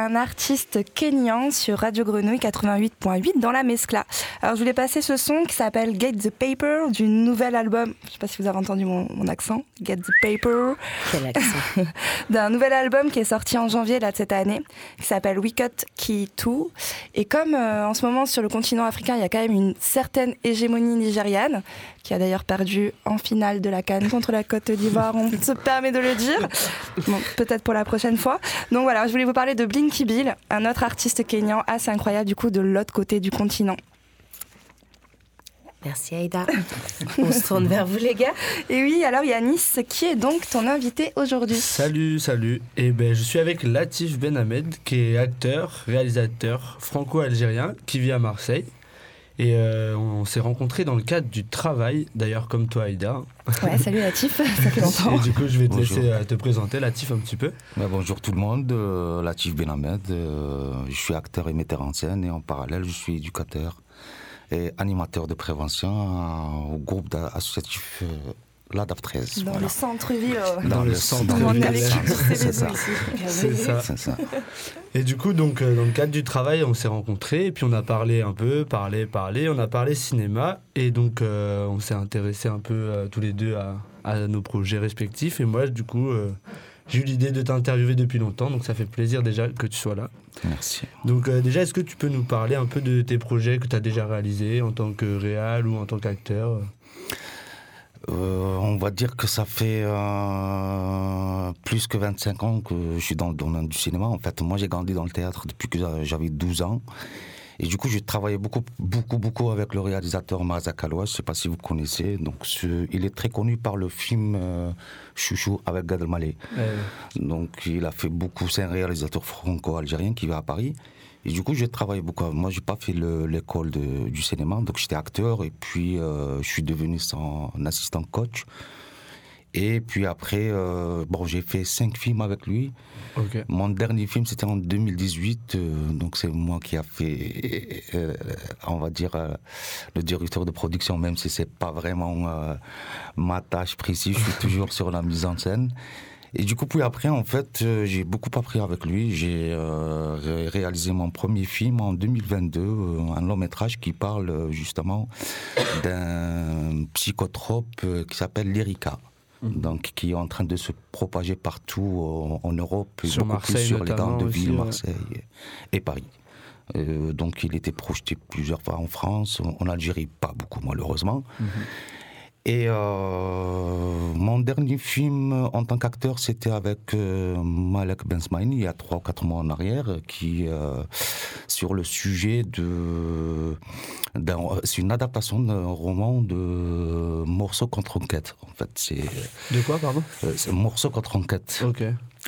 un artiste kényan sur Radio Grenouille 88.8 dans la Mescla. Alors je voulais passer ce son qui s'appelle Get the Paper du nouvel album. Je sais pas si vous avez entendu mon, mon accent. Get the Paper.
Quel accent.
d'un nouvel album qui est sorti en janvier là, de cette année, qui s'appelle We Cut Key 2. Et comme euh, en ce moment sur le continent africain, il y a quand même une certaine hégémonie nigériane, qui a d'ailleurs perdu en finale de la Cannes contre la Côte d'Ivoire, on se permet de le dire. Bon, peut-être pour la prochaine fois. Donc voilà, je voulais vous parler de Blinky Bill, un autre artiste kényan assez incroyable du coup de l'autre côté du continent.
Merci Aïda. On se tourne vers vous les gars.
Et oui, alors Yanis, qui est donc ton invité aujourd'hui?
Salut, salut. Et ben, je suis avec Latif Benhamed, qui est acteur, réalisateur franco-algérien, qui vit à Marseille. Et euh, on s'est rencontrés dans le cadre du travail, d'ailleurs comme toi Aïda.
Ouais, salut Latif, ça fait longtemps.
Et du coup, je vais te
Bonjour.
laisser euh, te présenter Latif un petit peu.
Ouais, bonjour tout le monde, euh, Latif Benhamed. je suis acteur et metteur en scène et en parallèle, je suis éducateur et animateur de prévention au groupe associatif euh, l'ADAP 13.
Dans
voilà.
le centre-ville.
Dans le centre
on
ville.
est avec
C'est ça.
C'est ça.
C'est ça.
Et du coup, donc, euh, dans le cadre du travail, on s'est rencontrés et puis on a parlé un peu, parlé, parlé. On a parlé cinéma et donc euh, on s'est intéressé un peu euh, tous les deux à, à nos projets respectifs. Et moi, du coup, euh, j'ai eu l'idée de t'interviewer depuis longtemps, donc ça fait plaisir déjà que tu sois là.
Merci.
Donc euh, déjà, est-ce que tu peux nous parler un peu de tes projets que tu as déjà réalisés en tant que réal ou en tant qu'acteur?
Euh, on va dire que ça fait euh, plus que 25 ans que je suis dans le domaine du cinéma. En fait, moi, j'ai grandi dans le théâtre depuis que j'avais 12 ans. Et du coup, j'ai travaillé beaucoup, beaucoup, beaucoup avec le réalisateur Marza Kaloua. Je ne sais pas si vous connaissez. Donc, ce- il est très connu par le film euh, Chouchou avec Gad Elmaleh. Donc, il a fait beaucoup. C'est un réalisateur franco-algérien qui vit à Paris. Et du coup, j'ai travaillé beaucoup. Moi, j'ai pas fait le- l'école du cinéma, donc j'étais acteur. Et puis, euh, je suis devenu son assistant coach. Et puis après, euh, bon, j'ai fait cinq films avec lui. Mon dernier film, c'était en 2018. euh, donc, c'est moi qui a fait, euh, on va dire, le directeur de production, même si c'est pas vraiment ma tâche précise. Je suis toujours sur la mise en scène. Et du coup, puis après, en fait, euh, j'ai beaucoup appris avec lui. J'ai euh, ré- réalisé mon premier film en 2022, euh, un long métrage qui parle justement d'un psychotrope qui s'appelle l'Erica. Donc, qui est en train de se propager partout en Europe,
Sur
beaucoup plus
Marseille
sur les grandes villes,
ouais.
Marseille et Paris. Euh, donc, il était projeté plusieurs fois en France, en Algérie, pas beaucoup malheureusement. Et euh, mon dernier film en tant qu'acteur, c'était avec euh, Malek Bensmaini, il y a 3 ou 4 mois en arrière, qui euh, sur le sujet de. C'est une adaptation d'un roman de Morceau contre enquête. En fait, c'est.
De quoi, pardon?
euh, Morceau contre enquête.
Ok.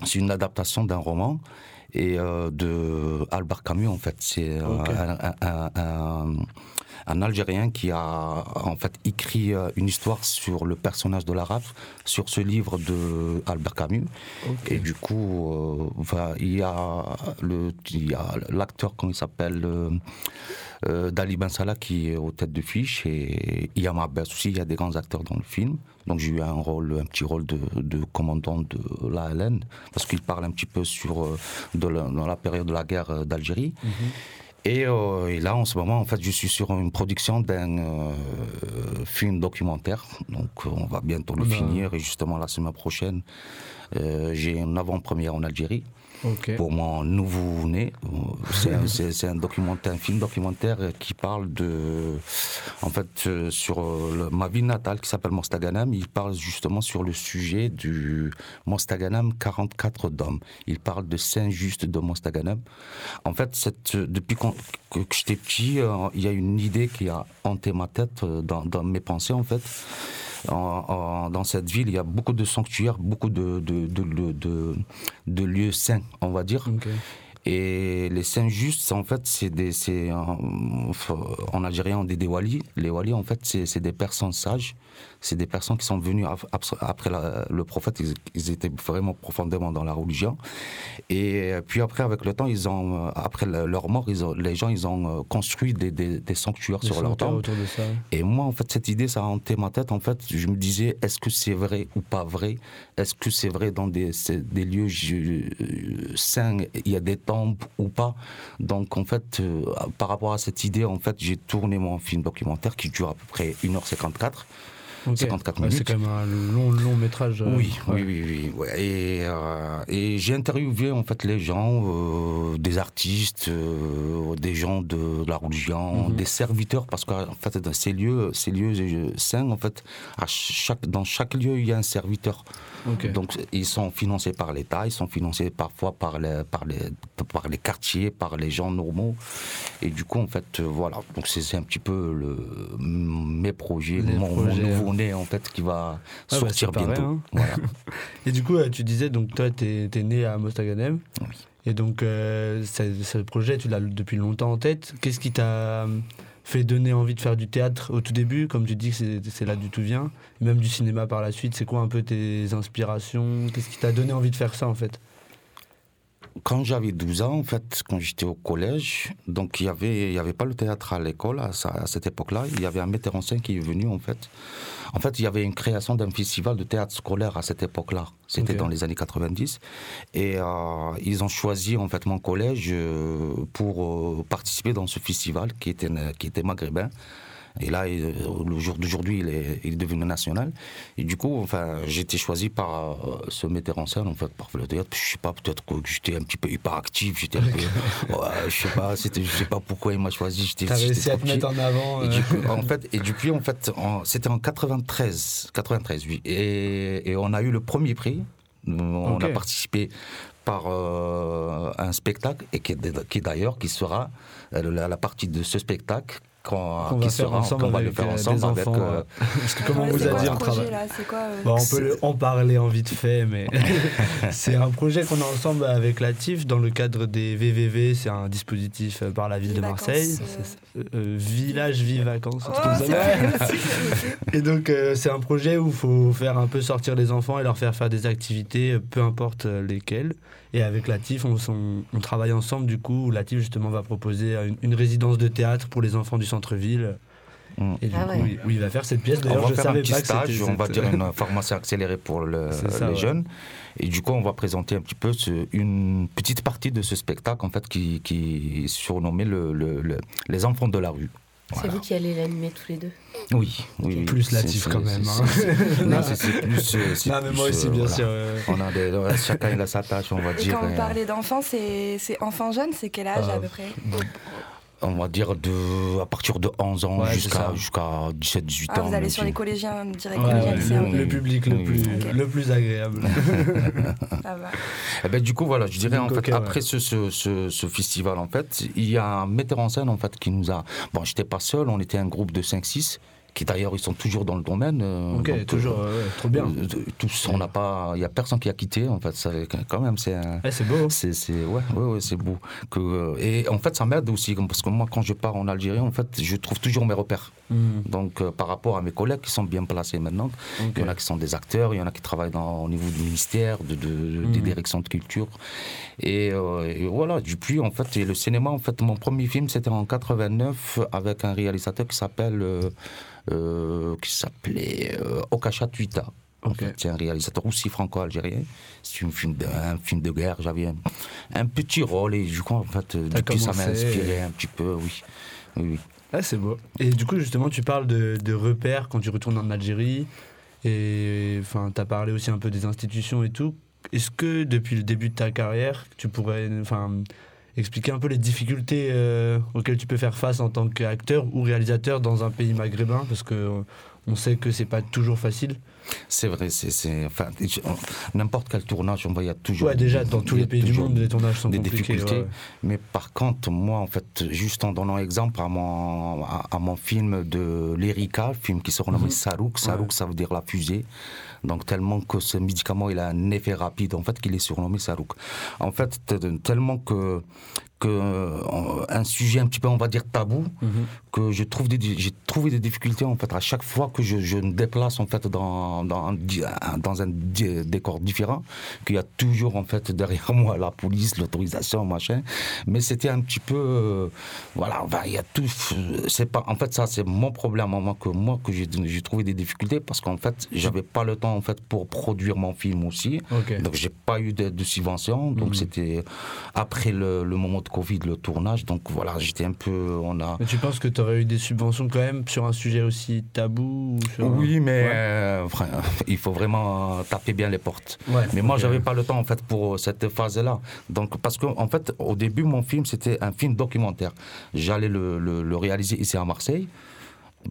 C'est une adaptation d'un roman et de Albert Camus en fait. C'est
Ok.
un, un- un- un Algérien qui a en fait écrit euh, une histoire sur le personnage de l'arabe sur ce livre de Albert Camus. Et du coup, euh, enfin, il y a le, il y a l'acteur comment il s'appelle. euh, euh, Dali Ben Salah qui est aux têtes de fiche et il y a Mabès aussi, il y a des grands acteurs dans le film. Donc j'ai eu un rôle, un petit rôle de, de commandant de l'ALN parce qu'il parle un petit peu sur de la, dans la période de la guerre d'Algérie. Et, euh, et là, en ce moment, en fait, je suis sur une production d'un euh, film documentaire. Donc, euh, on va bientôt le
a-
finir. Et justement, la semaine prochaine, euh, j'ai une avant-première en Algérie Pour mon nouveau-né. Euh, C'est un, documentaire, un film documentaire qui parle de, en fait, euh, sur euh, le- ma ville natale qui s'appelle Mostaganam. Il parle justement sur le sujet du Mostaganam 44 d'hommes. Il parle de Saint-Just de Mostaganam. En fait, cette, euh, depuis que, que j'étais petit, euh, il y a une idée qui a hanté ma tête euh, dans, dans mes pensées, en fait. En- en- dans cette ville, il y a beaucoup de sanctuaires, beaucoup de, de, de, lieux saints, on va dire. Et les saints justes, en fait, c'est des, c'est en, en algérien on dit des walis. Les walis, en fait, c'est c'est des personnes sages. C'est des personnes qui sont venues ap- ap- après la- le prophète. Ils, étaient vraiment profondément dans la religion. Et puis après, avec le temps, ils ont, après le- leur mort, ils ont- les gens, ils ont euh, construit des, des, des sanctuaires
Des
sur leur tombe.
autour de ça.
Et moi, en fait, cette idée, ça a hanté ma tête. En fait, je me disais, est-ce que c'est vrai ou pas vrai? Est-ce que c'est vrai dans des, lieux euh, saints, il y a des tombes ou pas? Donc, en fait, euh, par rapport à cette idée, en fait, j'ai tourné mon film documentaire qui dure à peu près 1h54.
Ok.
54
Ouais, C'est
minutes.
quand même un long, long métrage. euh,
Oui,
ouais.
oui, oui, oui. Et, euh, et j'ai interviewé en fait les gens, euh, des artistes, euh, des gens de la religion,
Mhm.
des serviteurs, parce qu'en fait dans ces lieux, ces lieux saints, en fait, à chaque, dans chaque lieu il y a un serviteur. Donc ils sont financés par l'État, ils sont financés parfois par les, par les, par les quartiers, par les gens normaux. Et du coup en fait euh, voilà, donc c'est un petit peu le, mes projets,
Les
mon,
hein.
nouveau-né en fait qui va
bah,
sortir
pareil,
bientôt.
hein.
Voilà.
Et du coup, euh, tu disais, donc toi, t'es es né à Mostaganem.
Oui.
Et donc, euh, ce, ce projet, tu l'as depuis longtemps en tête. Qu'est-ce qui t'a fait donner envie de faire du théâtre au tout début Comme tu dis c'est là du tout vient. Même du cinéma par la suite. C'est quoi un peu tes inspirations? Qu'est-ce qui t'a donné envie de faire ça, en fait?
Quand j'avais 12 ans, en fait, quand j'étais au collège, donc il y avait, il y avait pas le théâtre à l'école à, cette époque-là. Il y avait un metteur en scène qui est venu, en fait. En fait, il y avait une création d'un festival de théâtre scolaire à cette époque-là. C'était dans les années 90. Et euh, ils ont choisi, en fait, mon collège euh, pour euh, participer dans ce festival qui était, qui était maghrébin. Et là, il- le jour d'aujourd'hui, il est, il est devenu national. Et du coup, enfin, j'ai été choisi par euh, ce metteur en scène, en fait, par le théâtre. Je sais pas, peut-être que j'étais un petit peu hyperactif. J'étais un peu. Ouais, je sais pas, c'était, je sais pas pourquoi il m'a choisi. J'étais,
T'as réussi à te mettre en avant
Et
euh,
du coup, en fait, et depuis, en fait, en- c'était en 93, 93, oui. Et, et on a eu le premier prix. On a participé par euh, un spectacle et qui, qui d'ailleurs qui sera euh, la, la partie de ce spectacle
Qu'on
qui
va faire
sera-
ensemble
qu'on va
avec,
le faire
euh,
ensemble
des
avec
enfants,
euh,
ouais. Parce que comme on vous a dit, on travaille.
là C'est quoi euh,
Bon, on peut en parler en vite fait, mais c'est un projet qu'on a ensemble avec Latif dans le cadre des VVV. C'est un dispositif euh, par la ville
Vie
de
vacances,
Marseille.
euh.
Euh, Village Vie Vacances.
Oh,
Et donc, euh, c'est un projet où il faut faire un peu sortir les enfants et leur faire faire des activités, euh, peu importe euh, lesquelles. Et avec Latif, on, on- on travaille ensemble, du coup, Latif, justement, va proposer une, une résidence de théâtre pour les enfants du centre-ville.
Mm.
Et du
Ah
coup,
ouais.
oui, il va faire cette pièce.
On
D'ailleurs,
va
je
faire un petit
pas
stage, on va dire une formation accélérée pour le-
C'est ça,
les
ouais.
jeunes. Et du coup, on va présenter un petit peu ce- une petite partie de ce spectacle en fait qui, qui est surnommé le, le- le- les enfants de la rue.
C'est
Voilà.
vous qui allez l'animer tous les deux.
Oui, oui.
Plus
C'est-
Latif
c'est-
quand même,
c'est-
hein.
c'est- Non, c'est c'est plus. euh, c'est
Non, mais
plus,
moi aussi,
euh,
bien
voilà.
sûr. euh,
On a des, chacun il a sa tâche, on va
Et
dire.
quand vous
euh,
parlez d'enfants, c'est c'est enfant-jeune, c'est quel âge
Euh,
à peu près?
On va dire de, à partir de 11 ans
Ouais,
jusqu'à
ça.
jusqu'à 17-18
Ah,
ans.
vous allez sur les collégiens, direct
ouais, ouais, le, le public le
Oui,
plus,
oui.
le plus agréable.
Ça va.
Eh ben, du coup, voilà, je dirais, en
Donc,
fait,
ok,
après ce, ce, ce, ce festival, en fait, il y a un metteur en scène, en fait, qui nous a... Bon, j'étais pas seul, on était un groupe de 5-6, qui d'ailleurs, ils sont toujours dans le domaine. euh,
Ok,
donc,
toujours,
euh,
ouais, trop bien.
euh, tous, on n'a pas... Il y a personne qui a quitté, en fait, ça, quand même, c'est
c'est beau.
C'est, c'est, ouais, ouais, ouais, c'est beau. Que, euh, et en fait, ça m'aide aussi, parce que moi, quand je pars en Algérie, en fait, je trouve toujours mes repères.
Hmm.
Donc, euh, par rapport à mes collègues qui sont bien placés maintenant, il y en a qui sont des acteurs, il y en a qui travaillent dans, au niveau du ministère, de, de- des
Mhm.
directions de culture. Et, euh, et voilà, depuis, en fait, et le cinéma, en fait, mon premier film, c'était en 89 avec un réalisateur qui s'appelle, euh, qui s'appelait Okacha Tuita. En
Ok.
fait, c'est un réalisateur aussi franco-algérien. C'est un film de, un film de guerre. J'avais un, un petit rôle et du coup, en fait, depuis, ça m'a inspiré
et-
un petit peu, oui. Oui, oui.
Ah, c'est beau. Et du coup, justement, tu parles de, repères quand tu retournes en Algérie. Et enfin, tu as parlé aussi un peu des institutions et tout. Est-ce que depuis le début de ta carrière, tu pourrais enfin, expliquer un peu les difficultés euh, auxquelles tu peux faire face en tant qu'acteur ou réalisateur dans un pays maghrébin? Parce que on sait que c'est pas toujours facile.
C'est vrai, c'est, c'est- enfin, n'importe quel tournage, on va, il y a toujours.
Ouais, déjà, dans tous les pays du monde, les tournages sont
des
compliqués.
difficultés.
ouais.
Mais par contre, moi, en fait, juste en donnant exemple à mon, à, à mon film de l'Erika, film qui se renomme
Mhm.
Sarouk. Sarouk, ça veut dire la fusée. Donc, tellement que ce médicament, il a un effet rapide, en fait, qu'il est surnommé Sarouk. En fait, tellement que, que euh, un sujet un petit peu, on va dire, tabou,
Mhm.
que je trouve des, j'ai trouvé des difficultés en fait à chaque fois que je, je me déplace en fait dans dans un, dans décor différent qu'il y a toujours en fait derrière moi la police l'autorisation machin mais c'était un petit peu euh, voilà il y a tout c'est pas en fait ça c'est mon problème moi que moi que j'ai trouvé des difficultés parce qu'en fait j'avais pas le temps en fait pour produire mon film aussi
Ok.
donc j'ai pas eu de, de subvention donc
Mhm.
c'était après le, le moment de Covid le tournage donc voilà j'étais un peu on a
Mais tu penses que tu aurais eu des subventions quand même sur un sujet aussi tabou ou sur un-
Oui, mais
Ouais.
euh, il faut vraiment taper bien les portes.
Ouais,
Mais moi, j'avais pas le temps en fait pour cette phase-là. Donc, parce que en fait, au début, mon film c'était un film documentaire. J'allais le, le- le réaliser ici à Marseille.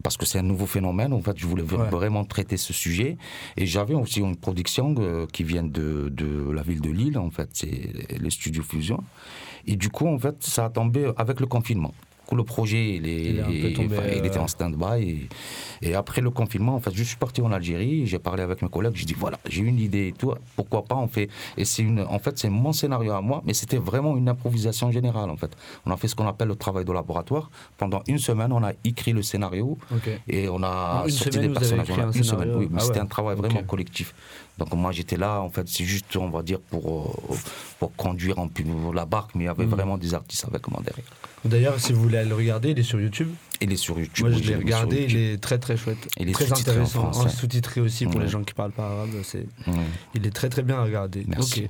Parce que c'est un nouveau phénomène, en fait, je voulais
Ouais.
vraiment traiter ce sujet. Et j'avais aussi une production euh, qui vient de, de la ville de Lille, en fait, c'est les studios Fusion. Et du coup, en fait, ça a tombé avec le confinement. Le projet, il, est-
Il est un peu tombé,
enfin, il était
euh,
en stand-by. Et, et après le confinement, en fait, je suis parti en Algérie, j'ai parlé avec mes collègues, j'ai dit voilà, j'ai une idée et tout, pourquoi pas on fait. Et c'est une, en fait, c'est mon scénario à moi, mais c'était vraiment une improvisation générale, en fait. On a fait ce qu'on appelle le travail de laboratoire. Pendant une semaine, on a écrit le scénario et on a
une
sorti
semaine,
des personnages.
écrit
On a
un
une
scénario
semaine, oui, mais
Ah
c'était un travail vraiment collectif. Donc moi j'étais là, en fait, c'est juste, on va dire, pour, euh, pour conduire un peu la barque, mais il y avait
Mhm.
vraiment des artistes avec moi derrière.
D'ailleurs, si vous voulez aller le regarder, il est sur YouTube.
Il est sur YouTube.
Moi, je l'ai regardé, il est très très chouette.
Il est
très
en
intéressant.
français.
sous-titré aussi pour
Ouais.
les gens qui parlent pas arabe. C'est,
Ouais.
il est très très bien à regarder.
Merci.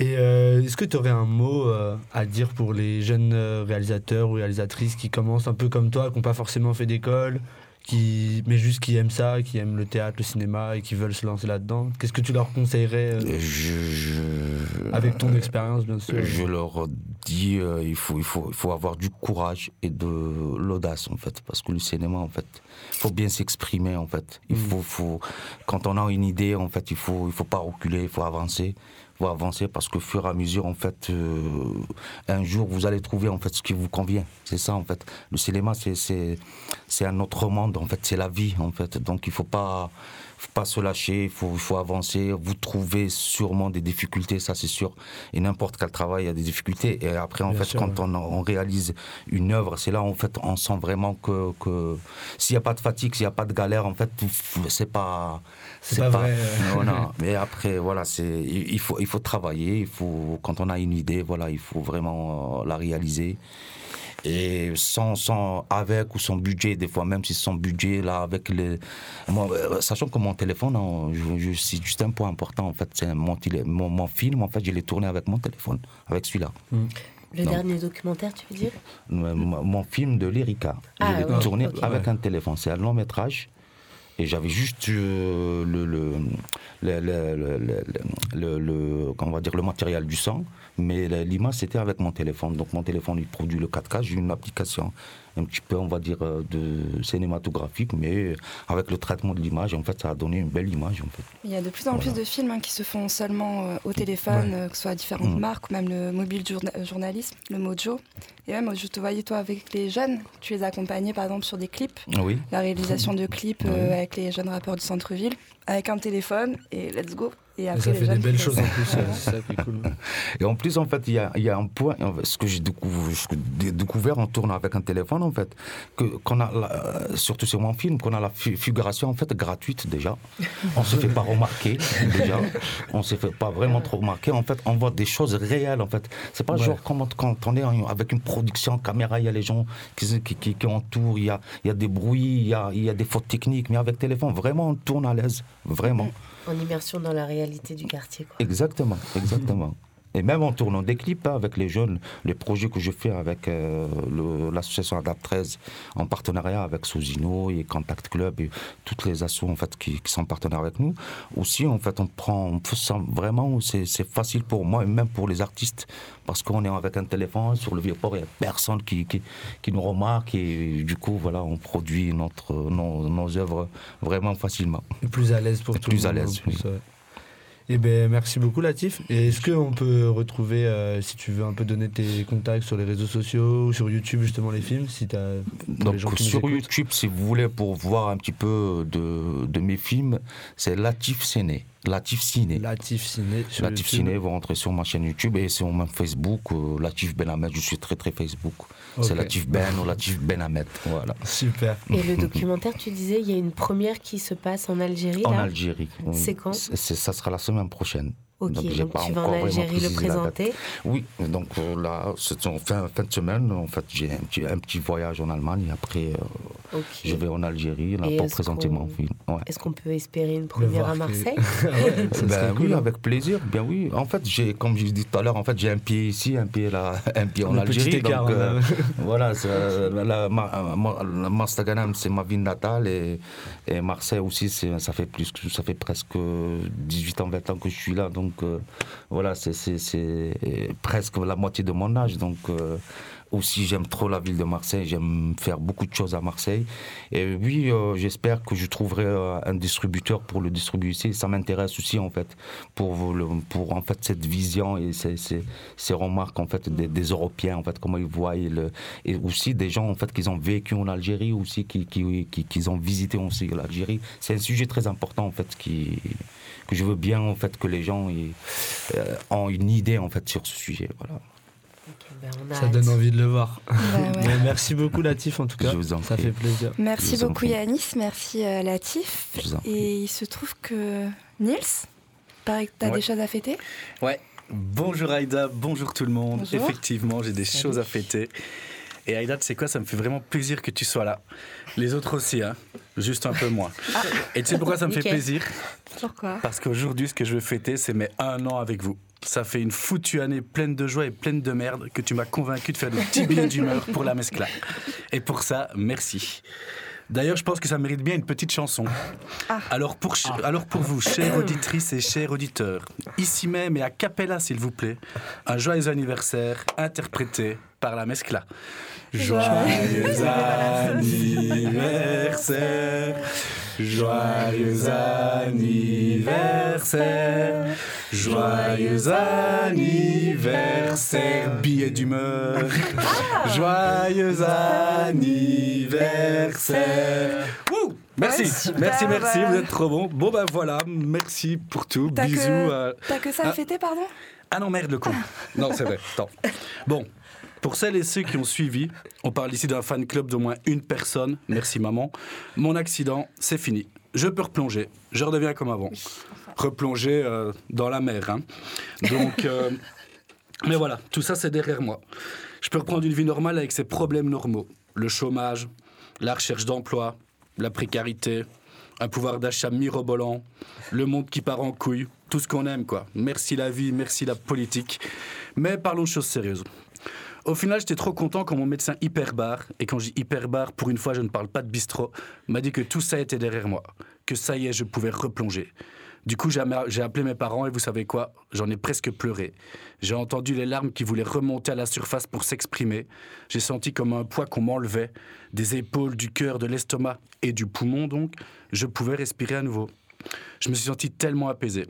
Et euh, est-ce que tu aurais un mot euh, à dire pour les jeunes réalisateurs ou réalisatrices qui commencent un peu comme toi, qui n'ont pas forcément fait d'école, qui, mais juste qui aiment ça, qui aiment le théâtre, le cinéma et qui veulent se lancer là-dedans Qu'est-ce que tu leur conseillerais euh,
Je, je-
avec ton expérience, bien sûr?
Je leur dis, euh, il, faut, il, faut, il faut avoir du courage et de l'audace, en fait. Parce que le cinéma, en fait, il faut bien s'exprimer, en fait. Il
Mm.
faut, faut, quand on a une idée, en fait, il faut, il faut pas reculer, il faut avancer. Faut avancer parce qu'au fur et à mesure, en fait, euh, un jour, vous allez trouver, en fait, ce qui vous convient. C'est ça, en fait. Le cinéma, c'est un autre monde, en fait. C'est la vie, en fait. Donc, il faut pas faut pas se lâcher, il faut, faut avancer. Vous trouvez sûrement des difficultés, ça c'est sûr. Et n'importe quel travail, il y a des difficultés. Et après, en
Bien
fait,
sûr,
quand
ouais.
on, on réalise une œuvre, c'est là, en fait, on sent vraiment que, que s'il n'y a pas de fatigue, s'il n'y a pas de galère, en fait, c'est pas.
C'est pas vrai.
Non, non. Mais après, voilà, c'est, il il faut, il faut travailler. Il faut, quand on a une idée, voilà, il faut vraiment euh, la réaliser. Et sans, sans, avec ou sans budget, des fois, même si sans budget, là, avec les. Moi, euh, sachant que mon téléphone, hein, je, je- c'est juste un point important, en fait. C'est mon, télé- mon, mon film, en fait, je l'ai tourné avec mon téléphone, avec celui-là.
Le
Non.
dernier documentaire, tu veux dire
Euh, Mon mon film de l'Erika.
Ah,
je l'ai
ouais,
tourné avec un téléphone. C'est un long métrage. Et j'avais juste euh, le, le, le, le, le, le- le- le- comment on va dire, le matériel du son, mais l'image c'était avec mon téléphone. Donc mon téléphone il produit le 4K. J'ai une application un petit peu, on va dire, euh, de cinématographique, mais avec le traitement de l'image, en fait, ça a donné une belle image. En fait.
Il y a de plus en plus de films hein, qui se font seulement euh, au téléphone,
Ouais.
euh, que ce soit à différentes
Mm.
marques, ou même le mobile journa- journalisme, le Mojo. Et même, je te voyais, toi, avec les jeunes, tu les accompagnais, par exemple, sur des clips,
Oui.
la réalisation de clips euh,
Oui.
avec les jeunes rappeurs du centre-ville, avec un téléphone, et let's go. Et après,
ça fait des belles choses en
ça.
plus,
Voilà.
c'est ça qui est cool.
Et en plus, en fait, il y a, il y a un point, ce que j'ai découvert, ce que j'ai découvert en tournant avec un téléphone, en fait, que, qu'on a, la- euh, surtout sur mon film, qu'on a la fi- figuration, en fait, gratuite déjà. On se fait pas remarquer, déjà. On se fait pas vraiment trop remarquer. En fait, on voit des choses réelles, en fait. C'est pas
Ouais.
genre comme quand on est en- avec une production caméra, il y a les gens qui, qui, qui, qui entourent, il y a, il y a des bruits, il y a, il y a des fautes techniques, mais avec téléphone, vraiment, on tourne à l'aise. Vraiment.
En immersion dans la réalité du quartier. Quoi.
Exactement, exactement. Et même en tournant des clips hein, avec les jeunes, les projets que je fais avec euh, l'association Adapt 13 en partenariat avec Sozino et Contact Club et toutes les assos en fait qui, qui sont partenaires avec nous. Aussi en fait on prend, on vraiment c'est facile pour moi et même pour les artistes parce qu'on est avec un téléphone sur le vieux port il n'y a personne qui, qui, qui nous remarque et du coup voilà on produit notre nos, nos œuvres vraiment facilement.
Et plus à l'aise pour tout
Plus
le
à
monde. en
l'aise,
plus,
oui.
Eh ben, merci beaucoup Latif. Et est-ce qu'on peut retrouver, euh, si tu veux un peu donner tes contacts sur les réseaux sociaux ou sur YouTube justement les films, si
Donc
nous
sur YouTube, si vous voulez, pour voir un petit peu de, de mes films, c'est Latif Ciné. Latif Ciné.
Latif Ciné sur
Latif
YouTube.
Ciné, vous rentrez sur ma chaîne YouTube et sur mon Facebook, euh, Latif Ben Ahmed, je suis très très Facebook. C'est. Latif Ben ou Latif Ben Ahmed, voilà.
Super.
Et le documentaire, tu disais, il y a une première qui se passe en Algérie.
En
là.
Algérie. oui.
C'est quand?
Ça sera la semaine prochaine.
Ok,
Donc,
donc, tu vas en
encore vraiment
Algérie le présenter.
Oui, donc euh, là, c'est en fin, fin de semaine, en fait, j'ai un petit, un petit voyage en Allemagne et après, euh,
Ok.
je vais en Algérie là, pour
est-ce
présenter
qu'on-
mon film. Ouais.
Est-ce qu'on peut espérer une première à Marseille?
Ah
Ben
cool,
oui,
hein.
avec plaisir. Bien oui. En fait, j'ai, comme je dit tout à l'heure, en fait, j'ai un pied ici, un pied là, un pied en
Le
Algérie.
écart,
donc,
hein.
euh, voilà, c'est, la, ma, ma- la Mastaganem, c'est ma ville natale et, et Marseille aussi, c'est, ça fait plus, ça fait presque 18 ans, 20 ans que je suis là. Donc euh, voilà, c'est, presque la moitié de mon âge. Donc euh, aussi, j'aime trop la ville de Marseille. J'aime faire beaucoup de choses à Marseille. Et oui, euh, j'espère que je trouverai un distributeur pour le distribuer ici. Ça m'intéresse aussi, en fait, pour, le- pour en fait, cette vision et ces, ces, ces remarques en fait, des, Européens, en fait, comment ils voient. Et, aussi des gens en fait, qui ont vécu en Algérie, aussi, qui, qui, qui, qui ont visité aussi l'Algérie. C'est un sujet très important, en fait, qui, que je veux bien en fait, que les gens euh, ont une idée en fait, sur ce sujet. Voilà.
Ben,
Ça donne envie de le voir.
Bah ouais.
Mais merci beaucoup Latif en tout cas.
Je vous en
ça fait plaisir.
Merci beaucoup. Yanis, merci euh, Latif. Et il se trouve que Nils, pareil que tu as
Ouais.
des choses à fêter?
Ouais. Bonjour Aïda, bonjour tout le monde.
Bonjour.
Effectivement, j'ai des
Salut.
choses à fêter. Et Aïda, tu sais quoi, ça me fait vraiment plaisir que tu sois là. Les autres aussi, hein. Juste un peu moins. Et tu sais pourquoi ça me fait plaisir
Pourquoi?
Parce qu'aujourd'hui, ce que je veux fêter, c'est mes un an avec vous. Ça fait une foutue année pleine de joie et pleine de merde que tu m'as convaincu de faire des petits billets d'humeur pour la mescla. Et pour ça, merci. D'ailleurs, je pense que ça mérite bien une petite chanson. Alors, pour, ch- alors pour vous, chères auditrices et chers auditeurs, ici même et à Capella, s'il vous plaît, un joyeux anniversaire interprété par la mescla. Joyeux anniversaire, joyeux anniversaire, joyeux anniversaire, billet d'humeur, joyeux anniversaire. Wouh Merci,
Ouais,
merci, merci,
bah.
vous êtes trop bon. Bon ben voilà, merci pour tout,
T'as
bisous.
que, t'as que ça à
ah.
fêter, pardon?
Ah non, merde, le con. Non, c'est vrai. Attends. Bon, pour celles et ceux qui ont suivi, on parle ici d'un fan club d'au moins une personne. Merci, maman. Mon accident, c'est fini. Je peux replonger. Je redeviens comme avant. Replonger euh, dans la mer. hein. Donc, euh, Mais voilà, tout ça c'est derrière moi. Je peux reprendre une vie normale avec ses problèmes normaux. Le chômage, la recherche d'emploi, la précarité, un pouvoir d'achat mirobolant, le monde qui part en couille, tout ce qu'on aime quoi. Merci la vie, merci la politique. Mais parlons de choses sérieuses. Au final, j'étais trop content quand mon médecin hyperbar, et quand je dis hyperbar, pour une fois, je ne parle pas de bistrot, m'a dit que tout ça était derrière moi, que ça y est, je pouvais replonger. Du coup, j'ai appelé mes parents et vous savez quoi? J'en ai presque pleuré. J'ai entendu les larmes qui voulaient remonter à la surface pour s'exprimer. J'ai senti comme un poids qu'on m'enlevait, des épaules, du cœur, de l'estomac et du poumon donc. Je pouvais respirer à nouveau. Je me suis senti tellement apaisé.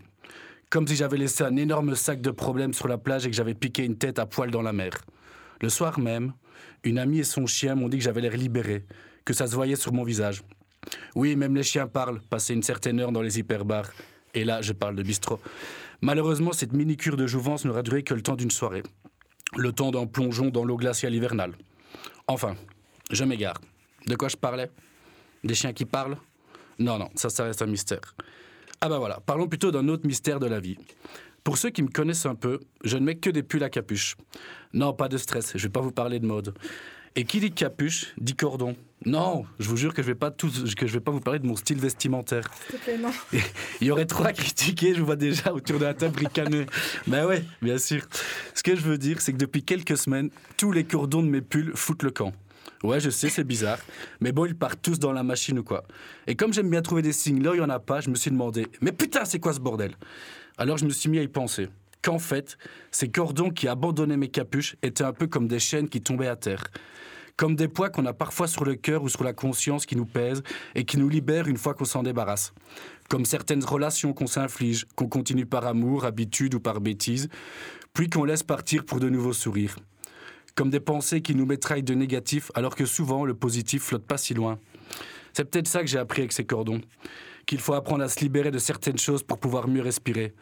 Comme si j'avais laissé un énorme sac de problèmes sur la plage et que j'avais piqué une tête à poil dans la mer. Le soir même, une amie et son chien m'ont dit que j'avais l'air libéré, que ça se voyait sur mon visage. Oui, même les chiens parlent, passer une certaine heure dans les hyperbars. Et là, je parle de bistrot. Malheureusement, cette mini-cure de jouvence n'aura duré que le temps d'une soirée. Le temps d'un plongeon dans l'eau glaciale hivernale. Enfin, je m'égare. De quoi je parlais? Des chiens qui parlent? Non, non, ça, ça reste un mystère. Ah bah voilà, parlons plutôt d'un autre mystère de la vie. Pour ceux qui me connaissent un peu, je ne mets que des pulls à capuche. Non, pas de stress, je vais pas vous parler de mode. Et qui dit capuche dit cordon. Non, je vous jure que je vais pas tout, que je vais pas vous parler de mon style vestimentaire.
S'il te plaît, non.
Il y aurait trop à critiquer, je vous vois déjà autour de la table ricaner. Ben ouais, bien sûr. Ce que je veux dire, c'est que depuis quelques semaines, tous les cordons de mes pulls foutent le camp. Ouais, je sais, c'est bizarre. Mais bon, ils partent tous dans la machine ou quoi. Et comme j'aime bien trouver des signes là où il n'y en a pas, je me suis demandé, mais putain, c'est quoi ce bordel? Alors je me suis mis à y penser. Qu'en fait, ces cordons qui abandonnaient mes capuches étaient un peu comme des chaînes qui tombaient à terre. Comme des poids qu'on a parfois sur le cœur ou sur la conscience qui nous pèsent et qui nous libèrent une fois qu'on s'en débarrasse. Comme certaines relations qu'on s'inflige, qu'on continue par amour, habitude ou par bêtise, puis qu'on laisse partir pour de nouveaux sourires. Comme des pensées qui nous métraillent de négatif alors que souvent le positif flotte pas si loin. C'est peut-être ça que j'ai appris avec ces cordons. Qu'il faut apprendre à se libérer de certaines choses pour pouvoir mieux respirer.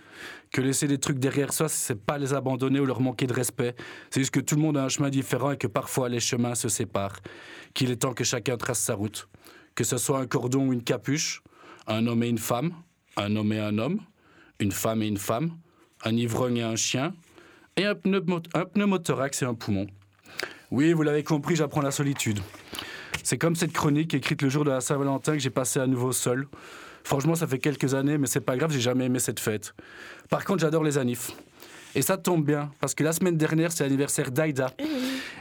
Que laisser des trucs derrière soi, c'est pas les abandonner ou leur manquer de respect. C'est juste que tout le monde a un chemin différent et que parfois les chemins se séparent. Qu'il est temps que chacun trace sa route. Que ce soit un cordon ou une capuche, un homme et une femme, un homme et un homme, une femme et une femme, un ivrogne et un chien, et un, pneumo- un pneumothorax et un poumon. Oui, vous l'avez compris, j'apprends la solitude. C'est comme cette chronique écrite le jour de la Saint-Valentin que j'ai passé à nouveau seul. Franchement, ça fait quelques années, mais c'est pas grave, j'ai jamais aimé cette fête. Par contre, j'adore les anifs. Et ça tombe bien, parce que la semaine dernière, c'est l'anniversaire d'Aïda.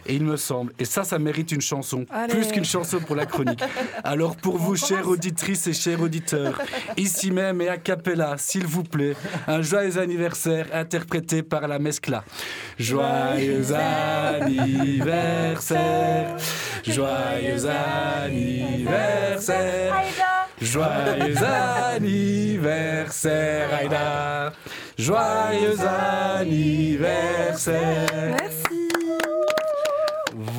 Et il me semble, et ça, ça mérite une chanson,
Allez.
plus qu'une chanson pour la chronique. Alors pour vous, chères auditrices et chers auditeurs, ici même et a cappella, s'il vous plaît, un joyeux anniversaire interprété par la Mescla. Joyeux anniversaire, joyeux anniversaire, joyeux anniversaire, Aïda, joyeux anniversaire.
Merci.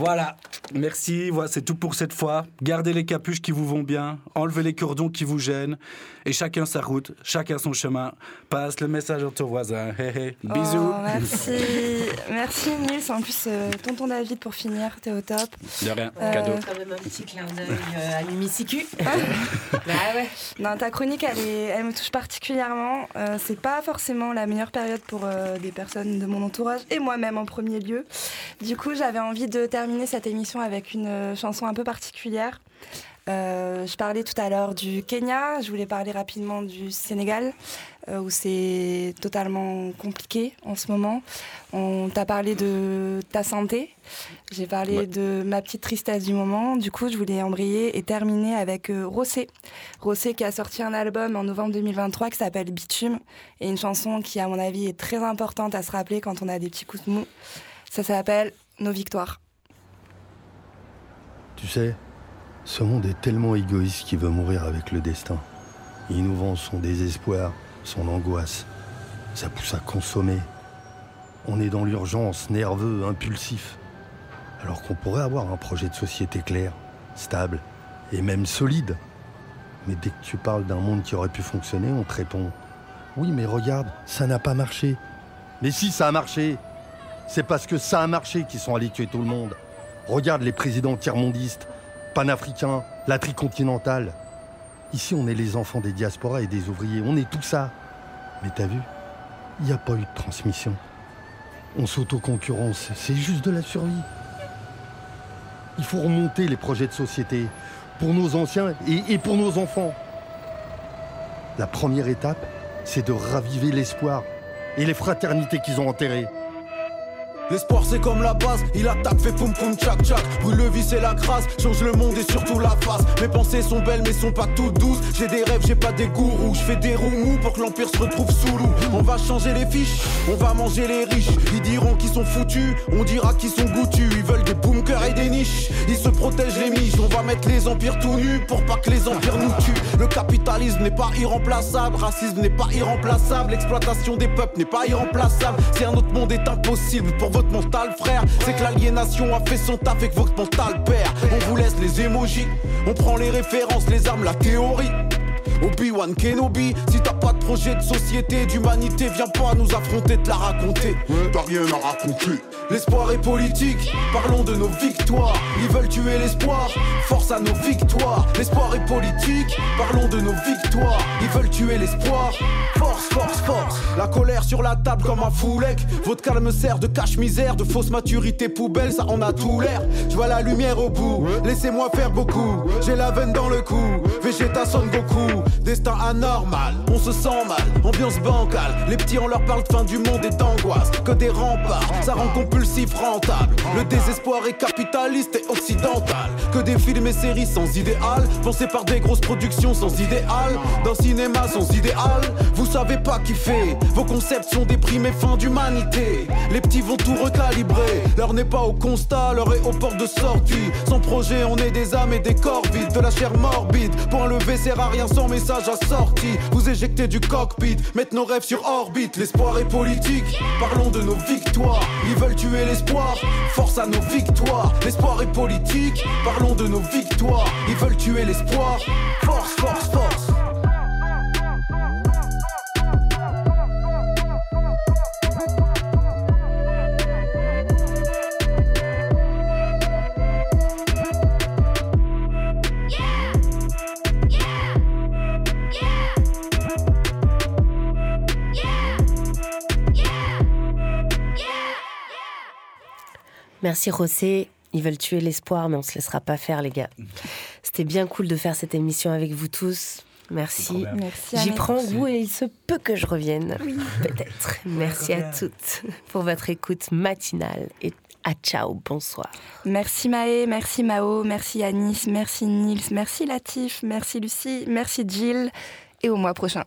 Voilà, merci, voilà, c'est tout pour cette fois. Gardez les capuches qui vous vont bien, enlevez les cordons qui vous gênent, et chacun sa route, chacun son chemin. Passe le message à ton voisin. Hé hé, bisous.
Oh, merci. merci Nils. En plus, euh, tonton David pour finir, t'es au top.
De rien,
Euh,
cadeau.
Quand même un petit clin d'œil euh, à Mimicicu.
Ah.
bah ouais.
Non, ta chronique, elle, est- elle me touche particulièrement. Euh, c'est pas forcément la meilleure période pour euh, des personnes de mon entourage et moi-même en premier lieu. Du coup, j'avais envie de terminer cette émission avec une euh, chanson un peu particulière. Euh, je parlais tout à l'heure du Kenya, je voulais parler rapidement du Sénégal, euh, où c'est totalement compliqué en ce moment. On t'a parlé de ta santé, j'ai parlé
Ouais.
de ma petite tristesse du moment. Du coup, je voulais embrayer et terminer avec euh, Rossé. Rossé qui a sorti un album en novembre 2023 qui s'appelle Bitume, et une chanson qui, à mon avis, est très importante à se rappeler quand on a des petits coups de mou. Ça s'appelle Nos victoires.
Tu sais, ce monde est tellement égoïste qu'il veut mourir avec le destin. Il nous vend son désespoir, son angoisse. Ça pousse à consommer. On est dans l'urgence, nerveux, impulsif. Alors qu'on pourrait avoir un projet de société clair, stable et même solide. Mais dès que tu parles d'un monde qui aurait pu fonctionner, on te répond Oui, mais regarde, ça n'a pas marché. Mais si ça a marché, c'est parce que ça a marché qu'ils sont allés tuer tout le monde. Regarde les présidents tiers-mondistes, panafricains, la tricontinentale. Ici, on est les enfants des diasporas et des ouvriers. On est tout ça. Mais t'as vu, il n'y a pas eu de transmission. On s'autoconcurrence, c'est juste de la survie. Il faut remonter les projets de société pour nos anciens et, et pour nos enfants. La première étape, c'est de raviver l'espoir et les fraternités qu'ils ont enterrées.
L'espoir c'est comme la base, il attaque, fait poum poum tchac tchac. Brûle le vice et la crasse, change le monde et surtout la face. Mes pensées sont belles mais sont pas toutes douces. J'ai des rêves, j'ai pas des gourous. Je fais des roues mous pour que l'empire se retrouve sous loup On va changer les fiches, on va manger les riches. Ils diront qu'ils sont foutus, on dira qu'ils sont goûtus. Ils veulent des bunkers et des niches. Ils se protègent les miches, on va mettre les empires tout nus Pour pas que les empires nous tuent. Le capitalisme n'est pas irremplaçable. Racisme n'est pas irremplaçable. L'exploitation des peuples n'est pas irremplaçable. Si un autre monde est impossible pour votre mental frère. C'est que l'aliénation a fait son taf avec votre mental père. On vous laisse les émojis On prend les références, les armes, la théorie Obi-Wan Kenobi, si t'as pas de projet de société, d'humanité, viens pas nous affronter, te la raconter.
T'as rien à raconter.
L'espoir est politique, parlons de nos victoires. Ils veulent tuer l'espoir, force à nos victoires. L'espoir est politique, parlons de nos victoires. Ils veulent tuer l'espoir, force, force, force. La colère sur la table comme un foulec. Votre calme sert de cache-misère, de fausse maturité poubelle, ça en a tout l'air. Je vois la lumière au bout, laissez-moi faire beaucoup. J'ai la veine dans le cou, Vegeta sonne Goku. Destin anormal, on se sent mal, ambiance bancale. Les petits on leur parle de fin du monde et d'angoisse. Que des remparts, ça rend compulsif rentable. Le désespoir est capitaliste et occidental. Que des films et séries sans idéal, pensés par des grosses productions sans idéal. D'un cinéma sans idéal, vous savez pas kiffer. Vos concepts sont déprimés, fin d'humanité. Les petits vont tout recalibrer. L'heure n'est pas au constat, l'heure est au port de sortie. Sans projet, on est des âmes et des corps vides, de la chair morbide. Pour enlever sert à rien sans message à sortie. Vous éjectez du cockpit, mettre nos rêves sur orbite. L'espoir est politique, parlons de nos victoires. Ils veulent tuer l'espoir, force à nos victoires. L'espoir est politique, parlons de nos victoires. Ils veulent tuer l'espoir, force, force, force.
Merci Rossé. Ils veulent tuer l'espoir, mais on se laissera pas faire, les gars. C'était bien cool de faire cette émission avec vous tous. Merci.
Merci,
J'y prends goût et il se peut que je revienne. Peut-être. Merci à toutes pour votre écoute matinale et à ciao, bonsoir.
Merci Maë, merci Mao, merci Anis, merci Nils, merci Latif, merci Lucie, merci Jill et au mois prochain.